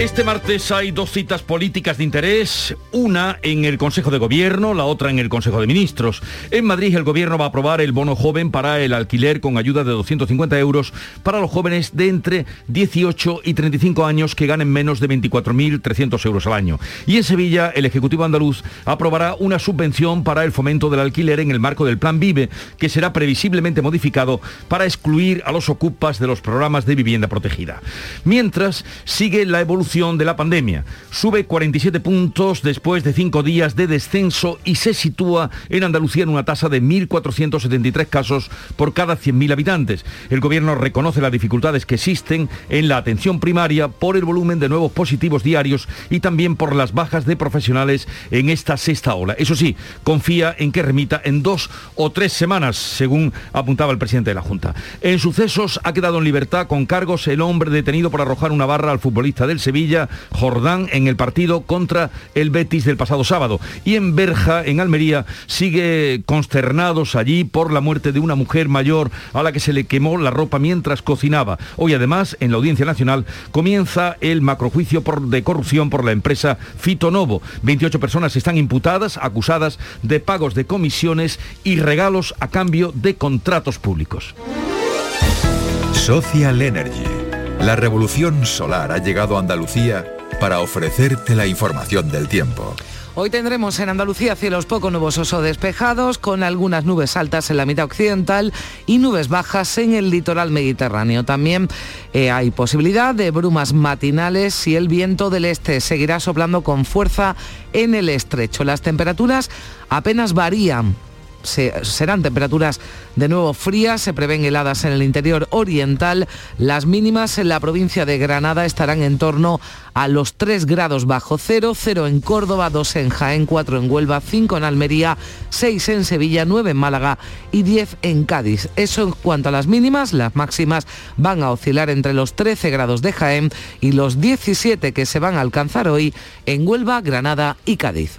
Este martes hay dos citas políticas de interés, una en el Consejo de Gobierno, la otra en el Consejo de Ministros. En Madrid el Gobierno va a aprobar el bono joven para el alquiler con ayuda de 250 euros para los jóvenes de entre 18 y 35 años que ganen menos de 24.300 euros al año. Y en Sevilla el Ejecutivo andaluz aprobará una subvención para el fomento del alquiler en el marco del Plan Vive, que será previsiblemente modificado para excluir a los ocupas de los programas de vivienda protegida. Mientras sigue la evolución de la pandemia. Sube 47 puntos después de cinco días de descenso y se sitúa en Andalucía en una tasa de 1.473 casos por cada 100.000 habitantes. El gobierno reconoce las dificultades que existen en la atención primaria por el volumen de nuevos positivos diarios y también por las bajas de profesionales en esta sexta ola. Eso sí, confía en que remita en dos o tres semanas, según apuntaba el presidente de la Junta. En sucesos ha quedado en libertad con cargos el hombre detenido por arrojar una barra al futbolista del Sevilla Jordán en el partido contra el Betis del pasado sábado. Y en Berja, en Almería, sigue consternados allí por la muerte de una mujer mayor a la que se le quemó la ropa mientras cocinaba. Hoy además, en la Audiencia Nacional, comienza el macrojuicio por, de corrupción por la empresa Fitonovo. 28 personas están imputadas, acusadas de pagos de comisiones y regalos a cambio de contratos públicos. Social Energy la revolución solar ha llegado a Andalucía para ofrecerte la información del tiempo. Hoy tendremos en Andalucía cielos poco nubosos o despejados, con algunas nubes altas en la mitad occidental y nubes bajas en el litoral mediterráneo. También eh, hay posibilidad de brumas matinales y el viento del este seguirá soplando con fuerza en el estrecho. Las temperaturas apenas varían serán temperaturas de nuevo frías, se prevén heladas en el interior oriental, las mínimas en la provincia de Granada estarán en torno a los 3 grados bajo cero, 0 en Córdoba, 2 en Jaén, 4 en Huelva, 5 en Almería, 6 en Sevilla, 9 en Málaga y 10 en Cádiz. Eso en cuanto a las mínimas, las máximas van a oscilar entre los 13 grados de Jaén y los 17 que se van a alcanzar hoy en Huelva, Granada y Cádiz.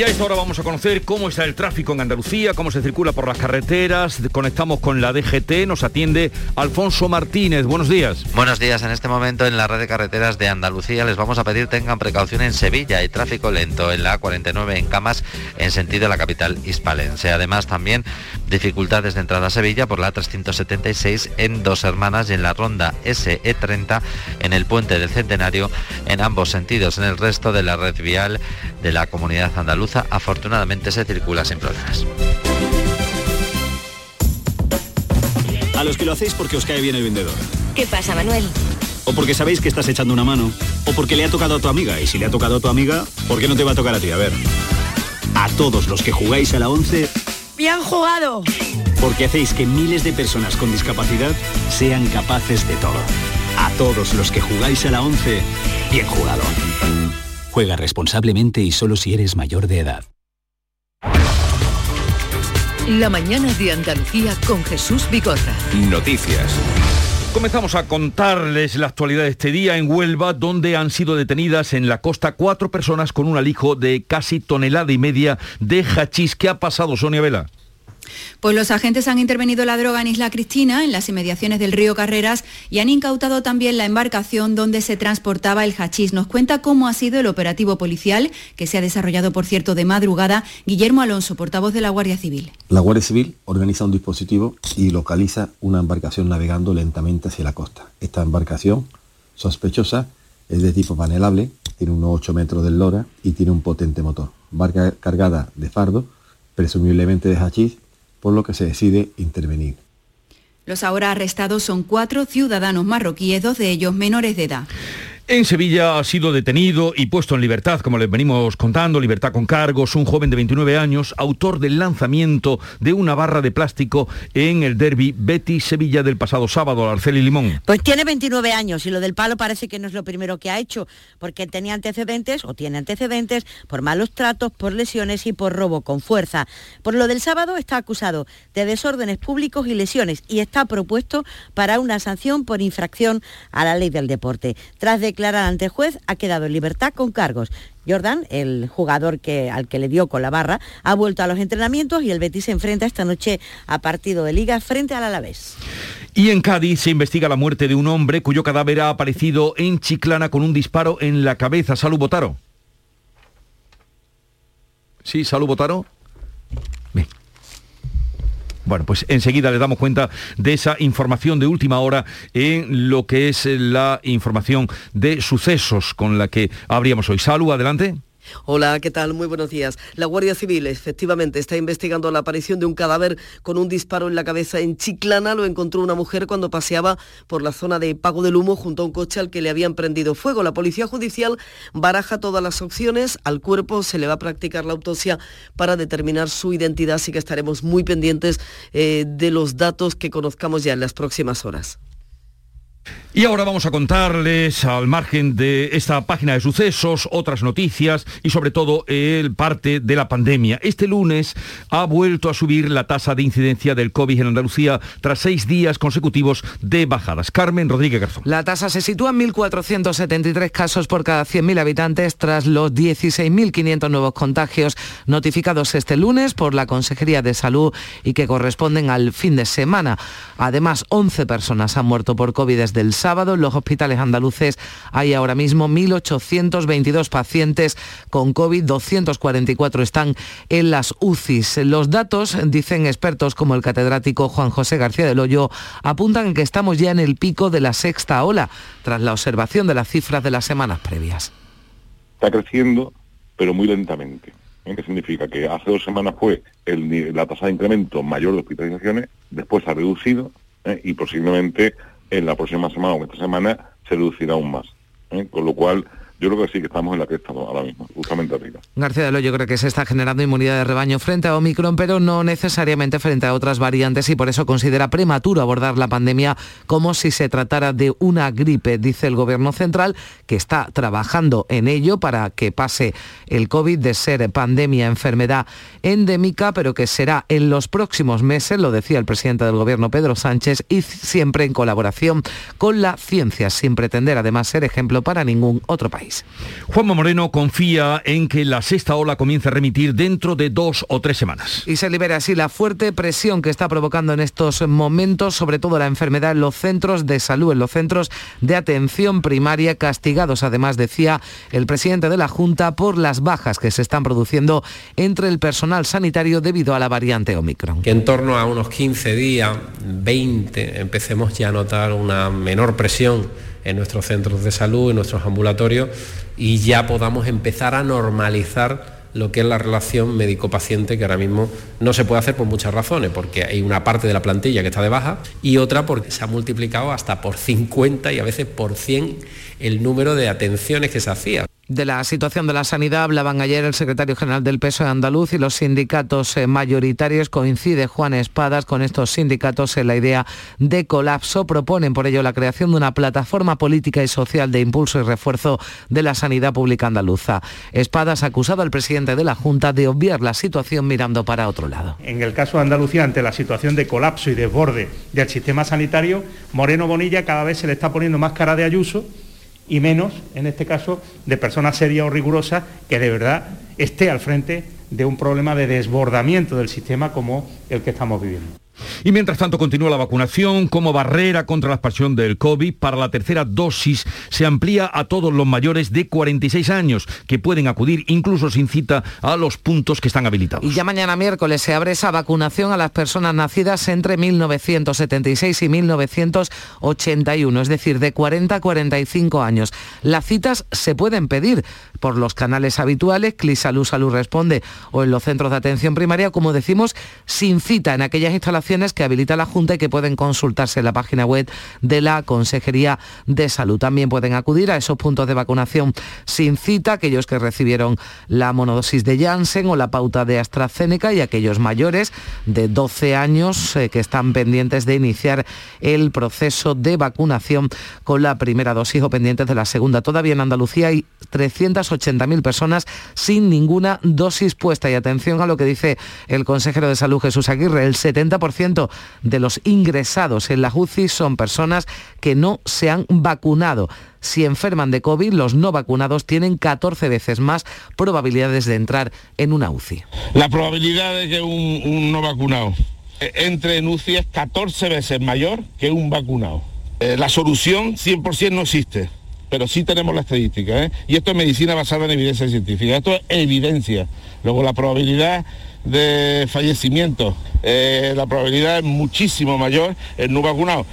Y a esta hora vamos a conocer cómo está el tráfico en Andalucía, cómo se circula por las carreteras. Conectamos con la DGT, nos atiende Alfonso Martínez. Buenos días. Buenos días. En este momento en la red de carreteras de Andalucía les vamos a pedir tengan precaución en Sevilla. Hay tráfico lento en la A49 en Camas en sentido de la capital hispalense. Además también dificultades de entrada a Sevilla por la A376 en Dos Hermanas y en la ronda SE30 en el puente del Centenario en ambos sentidos. En el resto de la red vial de la comunidad andaluza afortunadamente se circula sin problemas. A los que lo hacéis porque os cae bien el vendedor. ¿Qué pasa, Manuel? O porque sabéis que estás echando una mano. O porque le ha tocado a tu amiga. Y si le ha tocado a tu amiga, ¿por qué no te va a tocar a ti? A ver. A todos los que jugáis a la 11. ¡Bien jugado! Porque hacéis que miles de personas con discapacidad sean capaces de todo. A todos los que jugáis a la 11. Bien jugado. Juega responsablemente y solo si eres mayor de edad. La mañana de Andalucía con Jesús Bigorra. Noticias. Comenzamos a contarles la actualidad de este día en Huelva, donde han sido detenidas en la costa cuatro personas con un alijo de casi tonelada y media de hachís. ¿Qué ha pasado, Sonia Vela? Pues los agentes han intervenido la droga en Isla Cristina, en las inmediaciones del río Carreras, y han incautado también la embarcación donde se transportaba el hachís. Nos cuenta cómo ha sido el operativo policial, que se ha desarrollado, por cierto, de madrugada. Guillermo Alonso, portavoz de la Guardia Civil. La Guardia Civil organiza un dispositivo y localiza una embarcación navegando lentamente hacia la costa. Esta embarcación, sospechosa, es de tipo panelable, tiene unos 8 metros de lora y tiene un potente motor. Barca cargada de fardo, presumiblemente de hachís, por lo que se decide intervenir. Los ahora arrestados son cuatro ciudadanos marroquíes, dos de ellos menores de edad. En Sevilla ha sido detenido y puesto en libertad, como les venimos contando, libertad con cargos, un joven de 29 años, autor del lanzamiento de una barra de plástico en el derby Betty Sevilla del pasado sábado, Arceli Limón. Pues tiene 29 años y lo del palo parece que no es lo primero que ha hecho, porque tenía antecedentes o tiene antecedentes por malos tratos, por lesiones y por robo con fuerza. Por lo del sábado está acusado de desórdenes públicos y lesiones y está propuesto para una sanción por infracción a la ley del deporte. Tras declarar ante juez, ha quedado en libertad con cargos. Jordan, el jugador que, al que le dio con la barra, ha vuelto a los entrenamientos y el Betis se enfrenta esta noche a partido de liga frente al Alavés. Y en Cádiz se investiga la muerte de un hombre cuyo cadáver ha aparecido en Chiclana con un disparo en la cabeza. Salud, Botaro. Sí, Salud, Botaro. Bueno, pues enseguida le damos cuenta de esa información de última hora en lo que es la información de sucesos con la que abríamos hoy. Salud, adelante. Hola, ¿qué tal? Muy buenos días. La Guardia Civil efectivamente está investigando la aparición de un cadáver con un disparo en la cabeza en Chiclana. Lo encontró una mujer cuando paseaba por la zona de Pago del Humo junto a un coche al que le habían prendido fuego. La Policía Judicial baraja todas las opciones. Al cuerpo se le va a practicar la autopsia para determinar su identidad, así que estaremos muy pendientes eh, de los datos que conozcamos ya en las próximas horas. Y ahora vamos a contarles, al margen de esta página de sucesos, otras noticias y sobre todo el parte de la pandemia. Este lunes ha vuelto a subir la tasa de incidencia del COVID en Andalucía tras seis días consecutivos de bajadas. Carmen Rodríguez Garzón. La tasa se sitúa en 1.473 casos por cada 100.000 habitantes tras los 16.500 nuevos contagios notificados este lunes por la Consejería de Salud y que corresponden al fin de semana. Además, 11 personas han muerto por COVID desde el sábado. En los hospitales andaluces hay ahora mismo 1.822 pacientes con COVID, 244 están en las UCIs. Los datos, dicen expertos como el catedrático Juan José García del Hoyo, apuntan que estamos ya en el pico de la sexta ola, tras la observación de las cifras de las semanas previas. Está creciendo, pero muy lentamente. ¿eh? ¿Qué significa? Que hace dos semanas fue la tasa de incremento mayor de hospitalizaciones, después ha reducido ¿eh? y posiblemente en la próxima semana o esta semana se reducirá aún más. ¿eh? Con lo cual, yo creo que sí que estamos en la estamos ahora mismo, justamente arriba. García de yo creo que se está generando inmunidad de rebaño frente a Omicron, pero no necesariamente frente a otras variantes y por eso considera prematuro abordar la pandemia como si se tratara de una gripe, dice el Gobierno Central, que está trabajando en ello para que pase el COVID de ser pandemia, enfermedad endémica, pero que será en los próximos meses, lo decía el presidente del Gobierno, Pedro Sánchez, y siempre en colaboración con la ciencia, sin pretender además ser ejemplo para ningún otro país. Juanma Moreno confía en que la sexta ola comience a remitir dentro de dos o tres semanas. Y se libera así la fuerte presión que está provocando en estos momentos, sobre todo la enfermedad en los centros de salud, en los centros de atención primaria, castigados además, decía el presidente de la Junta, por las bajas que se están produciendo entre el personal sanitario debido a la variante Omicron. Que en torno a unos 15 días, 20, empecemos ya a notar una menor presión en nuestros centros de salud, en nuestros ambulatorios y ya podamos empezar a normalizar lo que es la relación médico-paciente que ahora mismo no se puede hacer por muchas razones, porque hay una parte de la plantilla que está de baja y otra porque se ha multiplicado hasta por 50 y a veces por 100 el número de atenciones que se hacía. De la situación de la sanidad hablaban ayer el secretario general del PSOE andaluz y los sindicatos eh, mayoritarios. Coincide Juan Espadas con estos sindicatos en la idea de colapso. Proponen por ello la creación de una plataforma política y social de impulso y refuerzo de la sanidad pública andaluza. Espadas ha acusado al presidente de la Junta de obviar la situación mirando para otro lado. En el caso de Andalucía, ante la situación de colapso y desborde del sistema sanitario, Moreno Bonilla cada vez se le está poniendo más cara de Ayuso y menos, en este caso, de personas serias o rigurosas que de verdad esté al frente de un problema de desbordamiento del sistema como el que estamos viviendo. Y mientras tanto continúa la vacunación como barrera contra la expansión del COVID. Para la tercera dosis se amplía a todos los mayores de 46 años que pueden acudir incluso sin cita a los puntos que están habilitados. Y ya mañana miércoles se abre esa vacunación a las personas nacidas entre 1976 y 1981, es decir, de 40 a 45 años. Las citas se pueden pedir por los canales habituales, Clisalud Salud responde, o en los centros de atención primaria, como decimos, sin cita en aquellas instalaciones que habilita la Junta y que pueden consultarse en la página web de la Consejería de Salud. También pueden acudir a esos puntos de vacunación sin cita, aquellos que recibieron la monodosis de Janssen o la pauta de AstraZeneca y aquellos mayores de 12 años eh, que están pendientes de iniciar el proceso de vacunación con la primera dosis o pendientes de la segunda. Todavía en Andalucía hay 380.000 personas sin ninguna dosis puesta. Y atención a lo que dice el consejero de Salud Jesús Aguirre, el 70% de los ingresados en la UCI son personas que no se han vacunado. Si enferman de COVID, los no vacunados tienen 14 veces más probabilidades de entrar en una UCI. La probabilidad de que un, no vacunado entre en UCI es 14 veces mayor que un vacunado. Eh, la solución 100% no existe pero sí tenemos la estadística. ¿eh? Y esto es medicina basada en evidencia científica. Esto es evidencia. Luego la probabilidad de fallecimiento, eh, la probabilidad es muchísimo mayor en no vacunado.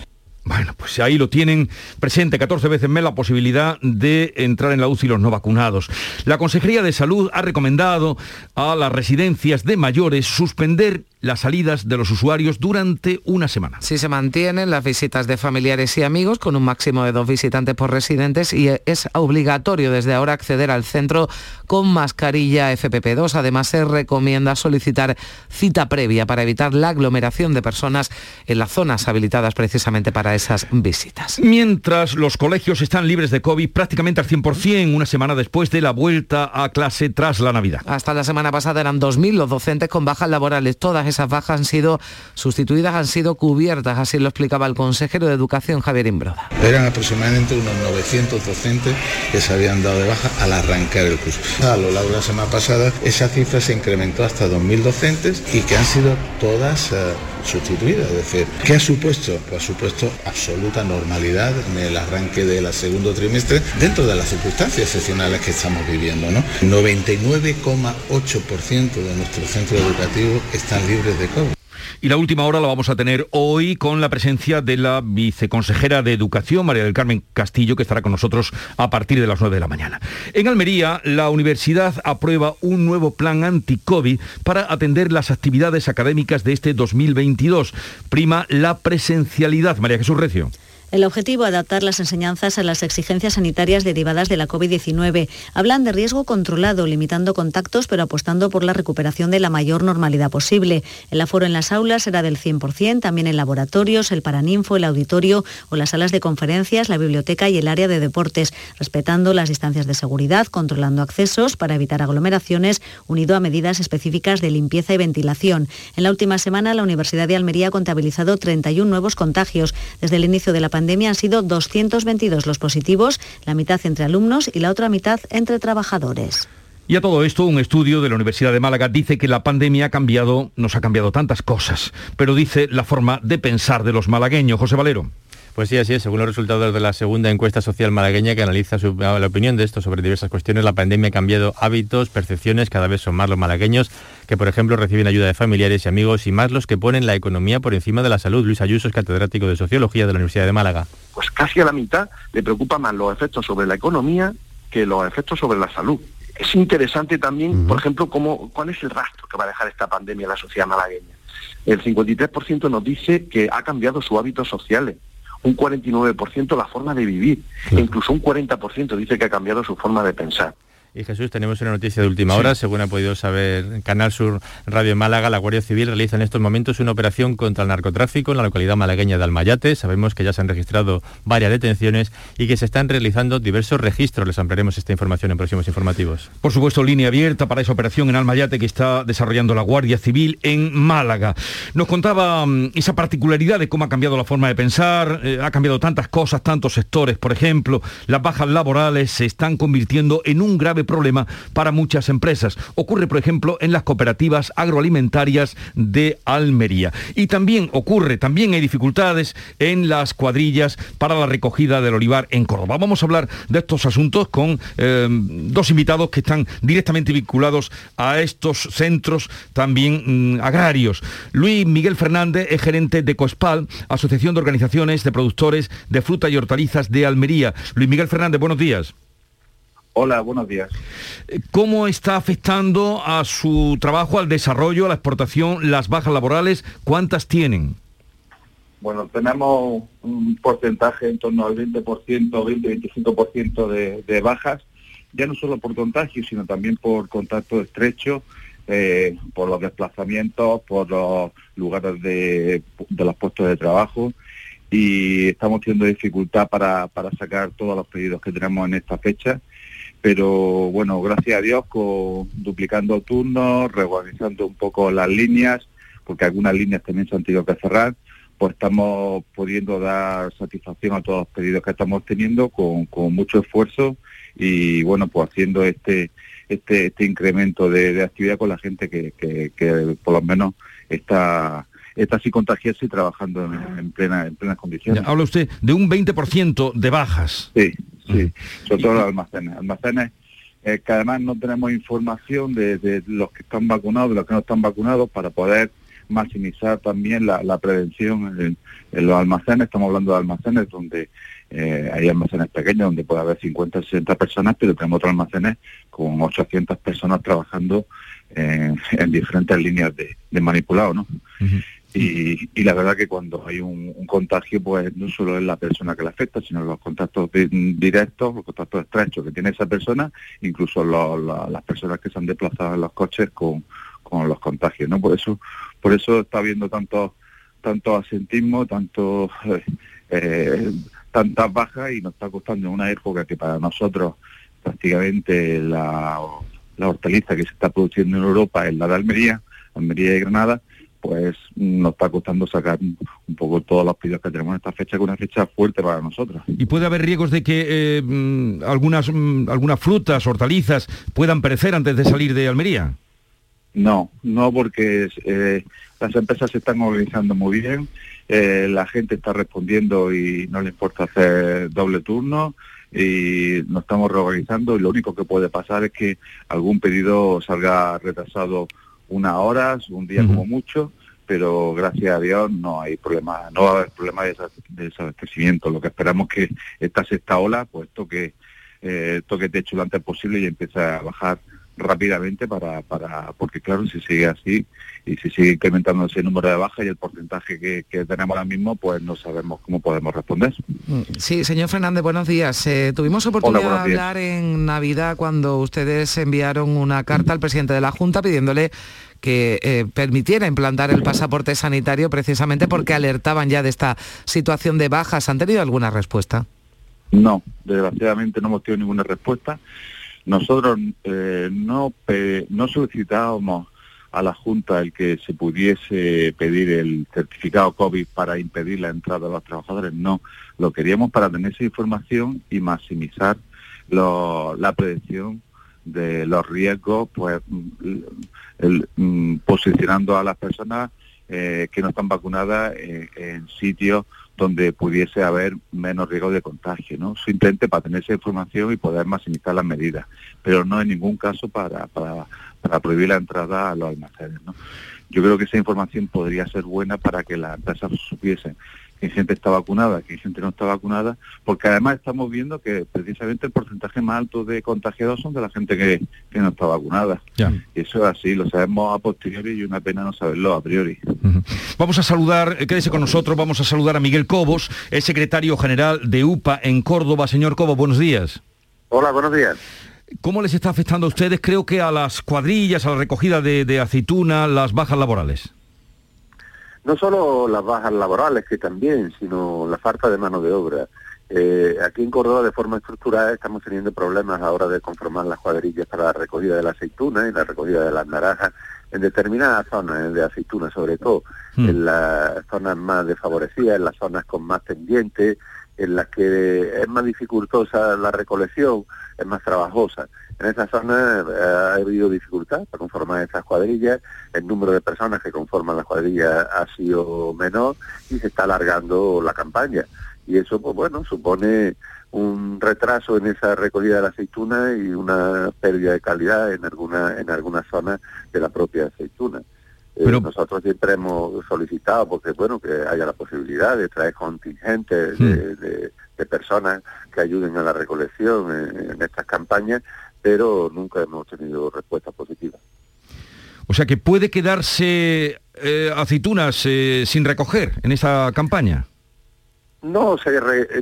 Bueno, pues ahí lo tienen presente 14 veces más la posibilidad de entrar en la UCI los no vacunados. La Consejería de Salud ha recomendado a las residencias de mayores suspender las salidas de los usuarios durante una semana. Sí se mantienen las visitas de familiares y amigos con un máximo de dos visitantes por residentes y es obligatorio desde ahora acceder al centro con mascarilla FPP2. Además se recomienda solicitar cita previa para evitar la aglomeración de personas en las zonas habilitadas precisamente para esas visitas. Mientras los colegios están libres de COVID prácticamente al 100% una semana después de la vuelta a clase tras la Navidad. Hasta la semana pasada eran 2.000 los docentes con bajas laborales. Todas esas bajas han sido sustituidas, han sido cubiertas, así lo explicaba el consejero de Educación Javier Imbroda. Eran aproximadamente unos 900 docentes que se habían dado de baja al arrancar el curso. A lo largo de la semana pasada esa cifra se incrementó hasta 2.000 docentes y que han sido todas uh, sustituidas. Es decir, ¿qué ha supuesto? Pues ha supuesto absoluta normalidad en el arranque del segundo trimestre dentro de las circunstancias excepcionales que estamos viviendo. ¿no? 99,8% de nuestros centros educativos están libres Y la última hora la vamos a tener hoy con la presencia de la viceconsejera de Educación, María del Carmen Castillo, que estará con nosotros a partir de las 9 de la mañana. En Almería, la universidad aprueba un nuevo plan anti-COVID para atender las actividades académicas de este 2022. Prima la presencialidad. María Jesús Recio. El objetivo, adaptar las enseñanzas a las exigencias sanitarias derivadas de la COVID-19. Hablan de riesgo controlado, limitando contactos, pero apostando por la recuperación de la mayor normalidad posible. El aforo en las aulas será del 100%, también en laboratorios, el paraninfo, el auditorio o las salas de conferencias, la biblioteca y el área de deportes, respetando las distancias de seguridad, controlando accesos para evitar aglomeraciones, unido a medidas específicas de limpieza y ventilación. En la última semana, la Universidad de Almería ha contabilizado 31 nuevos contagios desde el inicio de la han sido 222 los positivos, la mitad entre alumnos y la otra mitad entre trabajadores. Y a todo esto, un estudio de la Universidad de Málaga dice que la pandemia ha cambiado, nos ha cambiado tantas cosas, pero dice la forma de pensar de los malagueños. José Valero. Pues sí, así es. Según los resultados de la segunda encuesta social malagueña que analiza la opinión de esto sobre diversas cuestiones, la pandemia ha cambiado hábitos, percepciones, cada vez son más los malagueños que, por ejemplo, reciben ayuda de familiares y amigos y más los que ponen la economía por encima de la salud. Luis Ayuso es catedrático de Sociología de la Universidad de Málaga. Pues casi a la mitad le preocupa más los efectos sobre la economía que los efectos sobre la salud. Es interesante también, por ejemplo, cómo, cuál es el rastro que va a dejar esta pandemia en la sociedad malagueña. El 53% nos dice que ha cambiado sus hábitos sociales un 49% la forma de vivir, e incluso un 40% dice que ha cambiado su forma de pensar. Y Jesús, tenemos una noticia de última hora, según ha podido saber Canal Sur Radio Málaga, la Guardia Civil realiza en estos momentos una operación contra el narcotráfico en la localidad malagueña de Almayate. Sabemos que ya se han registrado varias detenciones y que se están realizando diversos registros. Les ampliaremos esta información en próximos informativos. Por supuesto, línea abierta para esa operación en Almayate que está desarrollando la Guardia Civil en Málaga. Nos contaba mm, esa particularidad de cómo ha cambiado la forma de pensar, eh, ha cambiado tantas cosas, tantos sectores, por ejemplo, las bajas laborales se están convirtiendo en un grave problema para muchas empresas. Ocurre, por ejemplo, en las cooperativas agroalimentarias de Almería. Y también ocurre, también hay dificultades en las cuadrillas para la recogida del olivar en Córdoba. Vamos a hablar de estos asuntos con eh, dos invitados que están directamente vinculados a estos centros también mm, agrarios. Luis Miguel Fernández es gerente de COSPAL, Asociación de Organizaciones de Productores de Fruta y Hortalizas de Almería. Luis Miguel Fernández, buenos días. Hola, buenos días. ¿Cómo está afectando a su trabajo, al desarrollo, a la exportación, las bajas laborales? ¿Cuántas tienen? Bueno, tenemos un porcentaje en torno al 20%, 20-25% de, de bajas, ya no solo por contagio, sino también por contacto estrecho, eh, por los desplazamientos, por los lugares de, de los puestos de trabajo y estamos teniendo dificultad para, para sacar todos los pedidos que tenemos en esta fecha pero bueno, gracias a Dios, con, duplicando turnos, reorganizando un poco las líneas, porque algunas líneas también se han tenido que cerrar, pues estamos pudiendo dar satisfacción a todos los pedidos que estamos teniendo con, con mucho esfuerzo y bueno, pues haciendo este este, este incremento de, de, actividad con la gente que, que, que por lo menos está está así contagiarse y trabajando en, en, plena, en plenas condiciones. Ya, habla usted de un 20% de bajas. Sí, sí, sobre todo los almacenes. Almacenes eh, que además no tenemos información de, de, los que están vacunados, de los que no están vacunados, para poder maximizar también la, la prevención en, en, los almacenes. Estamos hablando de almacenes donde eh, hay almacenes pequeños donde puede haber 50, 60 personas, pero tenemos otros almacenes con 800 personas trabajando en, en diferentes líneas de, de manipulado, ¿no? Uh -huh. Y, la verdad que cuando hay un, contagio, pues no solo es la persona que le afecta, sino los contactos directos, los contactos estrechos que tiene esa persona, incluso las personas que se han desplazado en los coches con, con los contagios, ¿no? Por eso, por eso está habiendo tanto, tanto asentismo, tanto eh, eh, tantas bajas y nos está costando una época que para nosotros prácticamente la, la hortaliza que se está produciendo en Europa es la de Almería, Almería y Granada, pues nos está costando sacar un poco todos los pedidos que tenemos en esta fecha, que es una fecha fuerte para nosotros. ¿Y puede haber riesgos de que eh, mm, algunas, mm, algunas frutas, hortalizas, puedan perecer antes de salir de Almería? No, no porque eh, las empresas se están organizando muy bien, eh, la gente está respondiendo y no le importa hacer doble turno y nos estamos reorganizando y lo único que puede pasar es que algún pedido salga retrasado unas horas, un día uh -huh. como mucho, pero gracias a Dios no hay problema, no va a haber problema de, desabastecimiento. Lo que esperamos que esta sexta ola pues toque, eh, toque techo lo antes posible y empiece a bajar rápidamente para, para porque claro, si sigue así y si sigue incrementando ese número de bajas y el porcentaje que, que, tenemos ahora mismo, pues no sabemos cómo podemos responder. Sí, señor Fernández, buenos días. Eh, tuvimos oportunidad Hola, de hablar en Navidad cuando ustedes enviaron una carta al presidente de la Junta pidiéndole que eh, permitiera implantar el pasaporte sanitario precisamente porque alertaban ya de esta situación de bajas. ¿Han tenido alguna respuesta? No, desgraciadamente no hemos tenido ninguna respuesta. Nosotros eh, no, no solicitábamos a la Junta el que se pudiese pedir el certificado COVID para impedir la entrada de los trabajadores, no. Lo queríamos para tener esa información y maximizar la prevención de los riesgos, pues el, el, posicionando a las personas eh, que no están vacunadas en, en sitios donde pudiese haber menos riesgo de contagio, ¿no? Simplemente para tener esa información y poder maximizar las medidas, pero no en ningún caso para, para, para prohibir la entrada a los almacenes, ¿no? Yo creo que esa información podría ser buena para que las empresas supiesen que gente está vacunada, que gente no está vacunada, porque además estamos viendo que precisamente el porcentaje más alto de contagiados son de la gente que, que no está vacunada. Ya. Y eso es así, lo sabemos a posteriori y una pena no saberlo a priori. Uh -huh. Vamos a saludar, quédese con nosotros, vamos a saludar a Miguel Cobos, es secretario general de UPA en Córdoba. Señor Cobos, buenos días. Hola, buenos días. ¿Cómo les está afectando a ustedes, creo que a las cuadrillas, a la recogida de, de aceituna, las bajas laborales? No solo las bajas laborales, que también, sino la falta de mano de obra. Eh, aquí en Córdoba, de forma estructurada, estamos teniendo problemas ahora de conformar las cuadrillas para la recogida de la aceituna y la recogida de las naranjas en determinadas zonas de aceituna, sobre todo mm. en las zonas más desfavorecidas, en las zonas con más pendientes, en las que es más dificultosa la recolección, es más trabajosa. En esa zona eh, ha habido dificultad para conformar esas cuadrillas, el número de personas que conforman las cuadrillas ha sido menor y se está alargando la campaña. Y eso, pues bueno, supone un retraso en esa recogida de la aceituna y una pérdida de calidad en alguna en algunas zonas de la propia aceituna. Eh, nosotros siempre hemos solicitado, porque bueno, que haya la posibilidad de traer contingentes de, personas que ayuden a la recolección en, estas campañas, pero nunca hemos tenido respuesta positiva. O sea que puede quedarse eh, aceitunas eh, sin recoger en esa campaña. No se,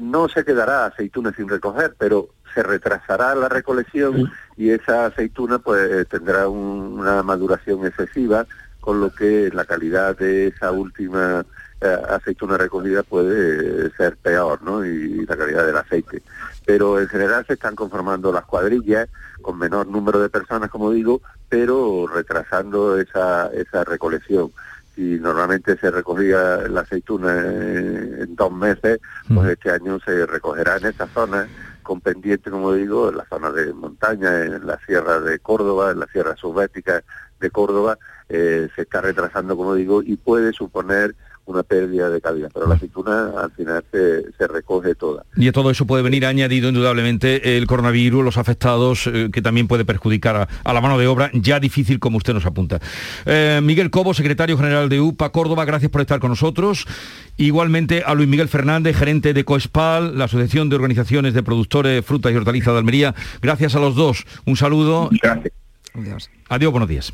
no se quedará aceituna sin recoger, pero se retrasará la recolección y esa aceituna pues tendrá una maduración excesiva con lo que la calidad de esa última eh, aceituna recogida puede ser peor, ¿no? Y la calidad del aceite. Pero en general se están conformando las cuadrillas con menor número de personas, como digo, pero retrasando esa, esa recolección. Si normalmente se recogía la aceituna en, dos meses, pues este año se recogerá en esa zona con pendiente, como digo, en la zona de montaña, en la sierra de Córdoba, en la sierra subbética de Córdoba, eh, se está retrasando, como digo, y puede suponer una pérdida de calidad, pero la aceituna al final se, recoge toda. Y a todo eso puede venir añadido indudablemente el coronavirus, los afectados, eh, que también puede perjudicar a, la mano de obra, ya difícil como usted nos apunta. Eh, Miguel Cobo, secretario general de UPA Córdoba, gracias por estar con nosotros. Igualmente a Luis Miguel Fernández, gerente de COESPAL, la Asociación de Organizaciones de Productores Frutas y Hortalizas de Almería. Gracias a los dos. Un saludo. Adiós. Adiós, buenos días.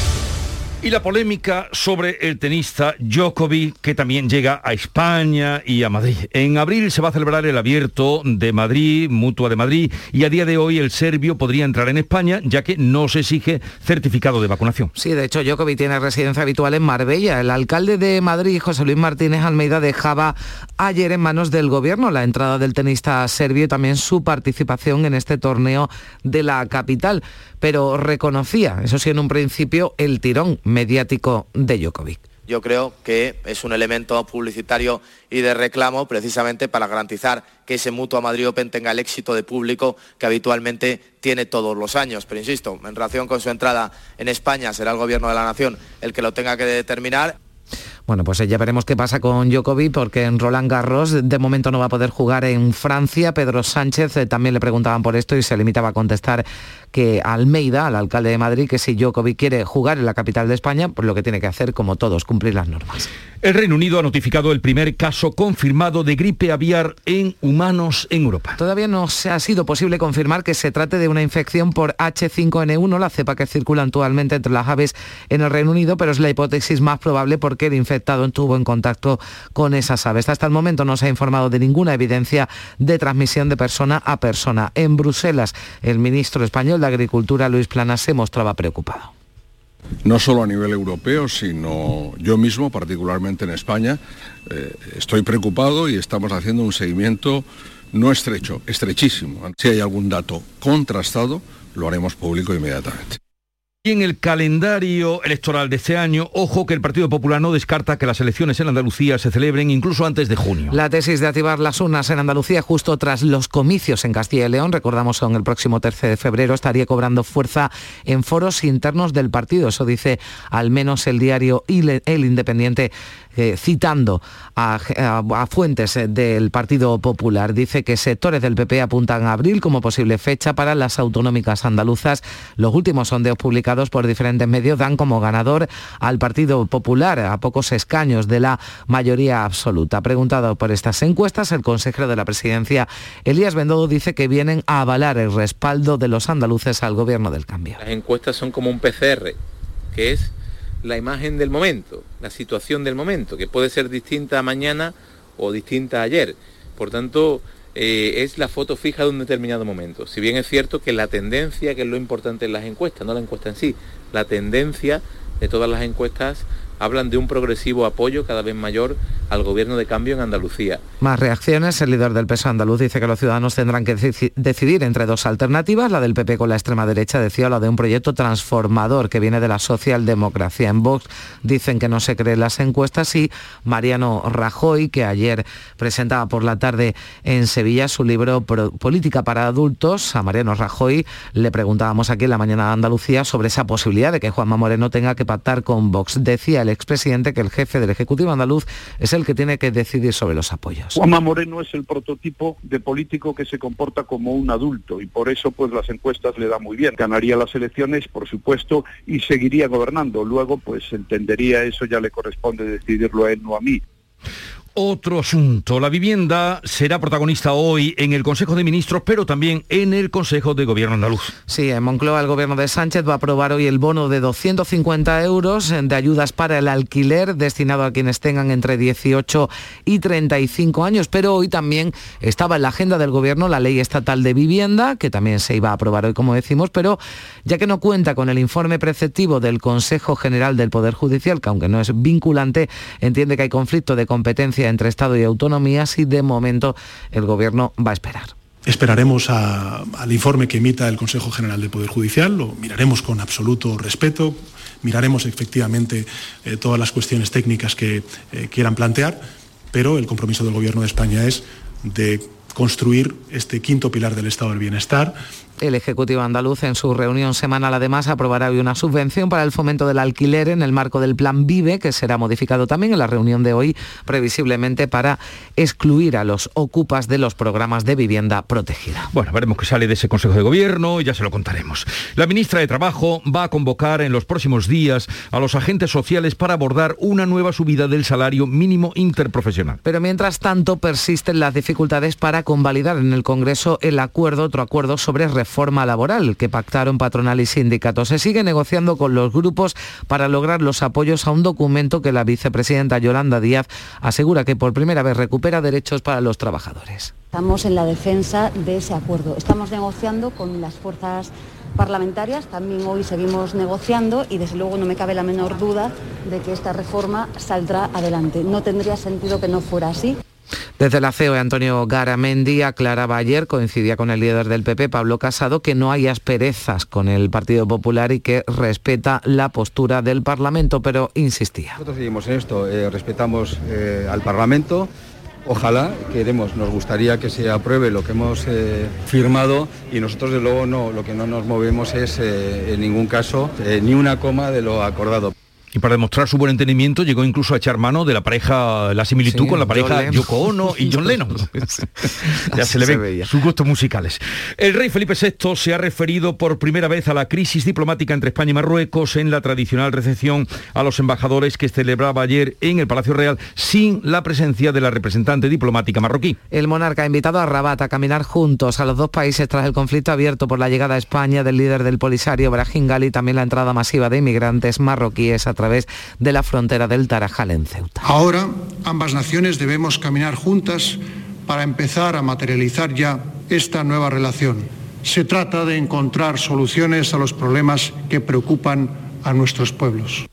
Y la polémica sobre el tenista Djokovic, que también llega a España y a Madrid. En abril se va a celebrar el abierto de Madrid, Mutua de Madrid, y a día de hoy el serbio podría entrar en España, ya que no se exige certificado de vacunación. Sí, de hecho Djokovic tiene residencia habitual en Marbella. El alcalde de Madrid, José Luis Martínez Almeida, dejaba ayer en manos del gobierno la entrada del tenista serbio y también su participación en este torneo de la capital. Pero reconocía, eso sí en un principio, el tirón mediático de Djokovic. Yo creo que es un elemento publicitario y de reclamo precisamente para garantizar que ese Mutua Madrid Open tenga el éxito de público que habitualmente tiene todos los años. Pero insisto, en relación con su entrada en España será el Gobierno de la Nación el que lo tenga que determinar. Bueno, pues ya veremos qué pasa con Djokovic, porque en Roland Garros de momento no va a poder jugar en Francia. Pedro Sánchez eh, también le preguntaban por esto y se limitaba a contestar que Almeida, al alcalde de Madrid, que si Djokovic quiere jugar en la capital de España, pues lo que tiene que hacer, como todos, cumplir las normas. El Reino Unido ha notificado el primer caso confirmado de gripe aviar en humanos en Europa. Todavía no se ha sido posible confirmar que se trate de una infección por H5N1, la cepa que circula actualmente entre las aves en el Reino Unido, pero es la hipótesis más probable porque el infectado estuvo en contacto con esas aves. Hasta el momento no se ha informado de ninguna evidencia de transmisión de persona a persona. En Bruselas, el ministro español de Agricultura, Luis Plana, se mostraba preocupado. No solo a nivel europeo, sino yo mismo, particularmente en España, eh, estoy preocupado y estamos haciendo un seguimiento no estrecho, estrechísimo. Si hay algún dato contrastado, lo haremos público inmediatamente. Y en el calendario electoral de este año, ojo que el Partido Popular no descarta que las elecciones en Andalucía se celebren incluso antes de junio. La tesis de activar las urnas en Andalucía justo tras los comicios en Castilla y León, recordamos que en el próximo 13 de febrero, estaría cobrando fuerza en foros internos del partido. Eso dice al menos el diario El Independiente eh, citando a, fuentes eh, del Partido Popular. Dice que sectores del PP apuntan a abril como posible fecha para las autonómicas andaluzas. Los últimos sondeos publicados por diferentes medios dan como ganador al Partido Popular a pocos escaños de la mayoría absoluta. Preguntado por estas encuestas, el consejero de la presidencia, Elías Bendodo, dice que vienen a avalar el respaldo de los andaluces al gobierno del cambio. Las encuestas son como un PCR, que es la imagen del momento, la situación del momento, que puede ser distinta mañana o distinta ayer. Por tanto, eh, es la foto fija de un determinado momento. Si bien es cierto que la tendencia, que es lo importante en las encuestas, no la encuesta en sí, la tendencia de todas las encuestas hablan de un progresivo apoyo cada vez mayor al gobierno de cambio en Andalucía. Más reacciones. El líder del PSOE andaluz dice que los ciudadanos tendrán que decidir entre dos alternativas, la del PP con la extrema derecha, decía, la de un proyecto transformador que viene de la socialdemocracia. En Vox dicen que no se creen las encuestas y Mariano Rajoy, que ayer presentaba por la tarde en Sevilla su libro Política para adultos, a Mariano Rajoy le preguntábamos aquí en la mañana de Andalucía sobre esa posibilidad de que Juanma Moreno tenga que pactar con Vox. Decía expresidente que el jefe del Ejecutivo andaluz es el que tiene que decidir sobre los apoyos. Juanma Moreno es el prototipo de político que se comporta como un adulto y por eso pues las encuestas le da muy bien. Ganaría las elecciones, por supuesto, y seguiría gobernando. Luego pues entendería eso ya le corresponde decidirlo a él, no a mí. Otro asunto, la vivienda será protagonista hoy en el Consejo de Ministros, pero también en el Consejo de Gobierno andaluz. Sí, en Moncloa el Gobierno de Sánchez va a aprobar hoy el bono de 250 euros de ayudas para el alquiler destinado a quienes tengan entre 18 y 35 años, pero hoy también estaba en la agenda del Gobierno la Ley Estatal de Vivienda, que también se iba a aprobar hoy, como decimos, pero ya que no cuenta con el informe preceptivo del Consejo General del Poder Judicial, que aunque no es vinculante, entiende que hay conflicto de competencia entre Estado y autonomías y de momento el Gobierno va a esperar. Esperaremos al informe que emita el Consejo General del Poder Judicial, lo miraremos con absoluto respeto, miraremos efectivamente eh, todas las cuestiones técnicas que eh, quieran plantear, pero el compromiso del Gobierno de España es de construir este quinto pilar del Estado del Bienestar, el Ejecutivo andaluz en su reunión semanal además aprobará hoy una subvención para el fomento del alquiler en el marco del Plan Vive, que será modificado también en la reunión de hoy, previsiblemente para excluir a los ocupas de los programas de vivienda protegida. Bueno, veremos qué sale de ese Consejo de Gobierno y ya se lo contaremos. La ministra de Trabajo va a convocar en los próximos días a los agentes sociales para abordar una nueva subida del salario mínimo interprofesional. Pero mientras tanto persisten las dificultades para convalidar en el Congreso el acuerdo, otro acuerdo sobre reforma reforma laboral que pactaron patronal y sindicatos. Se sigue negociando con los grupos para lograr los apoyos a un documento que la vicepresidenta Yolanda Díaz asegura que por primera vez recupera derechos para los trabajadores. Estamos en la defensa de ese acuerdo. Estamos negociando con las fuerzas parlamentarias, también hoy seguimos negociando y desde luego no me cabe la menor duda de que esta reforma saldrá adelante. No tendría sentido que no fuera así. Desde la CEO, Antonio Garamendi aclaraba ayer, coincidía con el líder del PP, Pablo Casado, que no hay asperezas con el Partido Popular y que respeta la postura del Parlamento, pero insistía. Nosotros seguimos en esto, eh, respetamos eh, al Parlamento. Ojalá, queremos, nos gustaría que se apruebe lo que hemos eh, firmado y nosotros de luego no, lo que no nos movemos es en ningún caso ni una coma de lo acordado. Y para demostrar su buen entendimiento llegó incluso a echar mano de la pareja, la similitud con la pareja Yoko Ono y John Lennon. ya se le ven sus gustos musicales. El rey Felipe VI se ha referido por primera vez a la crisis diplomática entre España y Marruecos en la tradicional recepción a los embajadores que celebraba ayer en el Palacio Real sin la presencia de la representante diplomática marroquí. El monarca ha invitado a Rabat a caminar juntos a los dos países tras el conflicto abierto por la llegada a España del líder del Polisario, Brahim Gali, y también la entrada masiva de inmigrantes marroquíes a través de la frontera del Tarajal en Ceuta. Ahora ambas naciones debemos caminar juntas para empezar a materializar ya esta nueva relación. Se trata de encontrar soluciones a los problemas que preocupan a nuestros pueblos.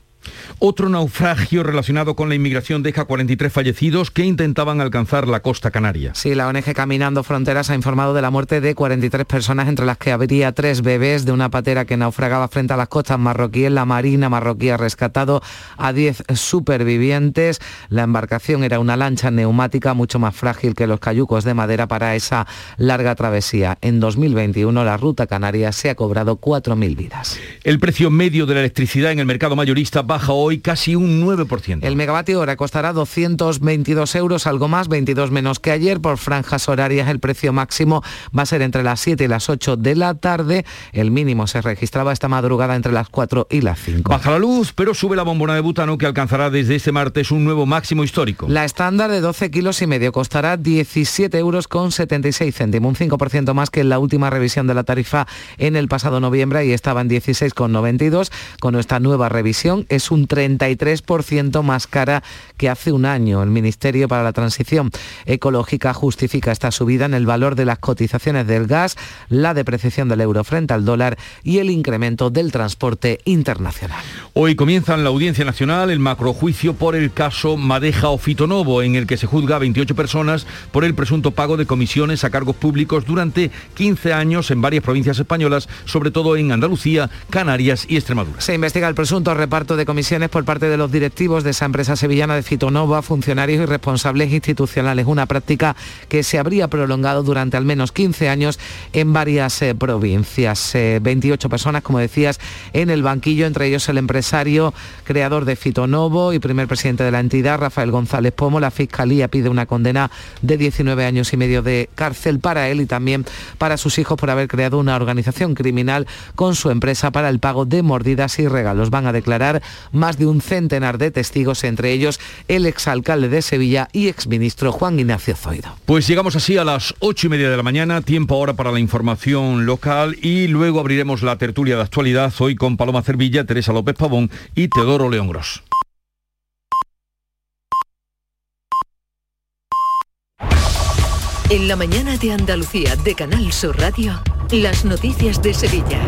Otro naufragio relacionado con la inmigración deja 43 fallecidos que intentaban alcanzar la costa canaria. Sí, la ONG Caminando Fronteras ha informado de la muerte de 43 personas, entre las que habría tres bebés de una patera que naufragaba frente a las costas marroquíes. La Marina marroquí ha rescatado a 10 supervivientes. La embarcación era una lancha neumática mucho más frágil que los cayucos de madera para esa larga travesía. En 2021 la ruta canaria se ha cobrado 4.000 vidas. El precio medio de la electricidad en el mercado mayorista baja hoy casi un 9%. El megavatio hora costará 222 euros, algo más, 22 menos que ayer. Por franjas horarias el precio máximo va a ser entre las 7 y las 8 de la tarde. El mínimo se registraba esta madrugada entre las 4 y las 5. Baja la luz, pero sube la bombona de butano que alcanzará desde este martes un nuevo máximo histórico. La estándar de 12 kilos y medio costará 17 euros con 76 céntimos, un 5% más que en la última revisión de la tarifa en el pasado noviembre y estaba en 16,92. Con esta nueva revisión es un 33% más cara que hace un año. El Ministerio para la Transición Ecológica justifica esta subida en el valor de las cotizaciones del gas, la depreciación del euro frente al dólar y el incremento del transporte internacional. Hoy comienza en la Audiencia Nacional el macrojuicio por el caso Madeja o Fitonovo, en el que se juzga a 28 personas por el presunto pago de comisiones a cargos públicos durante 15 años en varias provincias españolas, sobre todo en Andalucía, Canarias y Extremadura. Se investiga el presunto reparto de comisiones por parte de los directivos de esa empresa sevillana de Fitonova, funcionarios y responsables institucionales, una práctica que se habría prolongado durante al menos 15 años en varias eh, provincias. 28 eh, personas, como decías, en el banquillo, entre ellos el empresario creador de Fitonovo y primer presidente de la entidad, Rafael González Pomo. La Fiscalía pide una condena de 19 años y medio de cárcel para él y también para sus hijos por haber creado una organización criminal con su empresa para el pago de mordidas y regalos. Van a declarar más de un centenar de testigos, entre ellos el exalcalde de Sevilla y exministro Juan Ignacio Zoido. Pues llegamos así a las ocho y media de la mañana, tiempo ahora para la información local y luego abriremos la tertulia de actualidad hoy con Paloma Cervilla, Teresa López Pavón y Teodoro León Gros. En la mañana de Andalucía de Canal Sur Radio, las noticias de Sevilla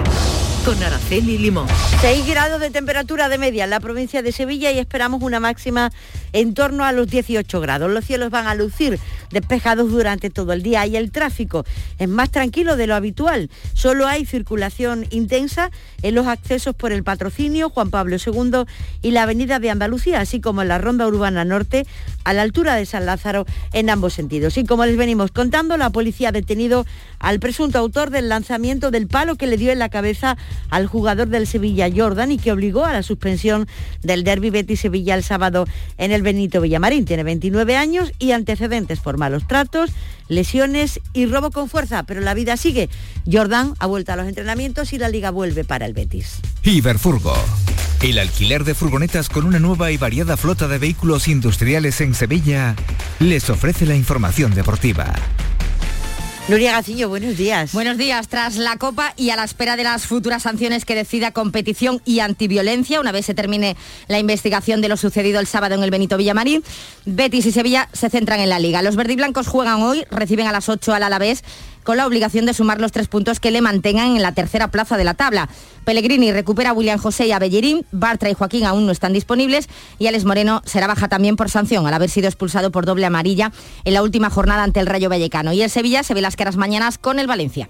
con Araceli Limón. 6 grados de temperatura de media en la provincia de Sevilla y esperamos una máxima en torno a los 18 grados. Los cielos van a lucir despejados durante todo el día y el tráfico es más tranquilo de lo habitual. Solo hay circulación intensa en los accesos por el patrocinio Juan Pablo II y la avenida de Andalucía, así como en la ronda urbana norte a la altura de San Lázaro en ambos sentidos. Y como les venimos contando, la policía ha detenido al presunto autor del lanzamiento del palo que le dio en la cabeza al jugador del Sevilla Jordan y que obligó a la suspensión del derby Betis Sevilla el sábado en el Benito Villamarín. Tiene 29 años y antecedentes por malos tratos, lesiones y robo con fuerza, pero la vida sigue. Jordan ha vuelto a los entrenamientos y la liga vuelve para el Betis. Iberfurgo. El alquiler de furgonetas con una nueva y variada flota de vehículos industriales en Sevilla les ofrece la información deportiva. Nuria Gacillo, buenos días. Buenos días. Tras la Copa y a la espera de las futuras sanciones que decida competición y antiviolencia, una vez se termine la investigación de lo sucedido el sábado en el Benito Villamarín, Betis y Sevilla se centran en la Liga. Los verdiblancos juegan hoy, reciben a las 8 al Alavés con la obligación de sumar los tres puntos que le mantengan en la tercera plaza de la tabla. Pellegrini recupera a William José y a Bellerín, Bartra y Joaquín aún no están disponibles y Alex Moreno será baja también por sanción al haber sido expulsado por doble amarilla en la última jornada ante el Rayo Vallecano. Y el Sevilla se ve las caras mañanas con el Valencia.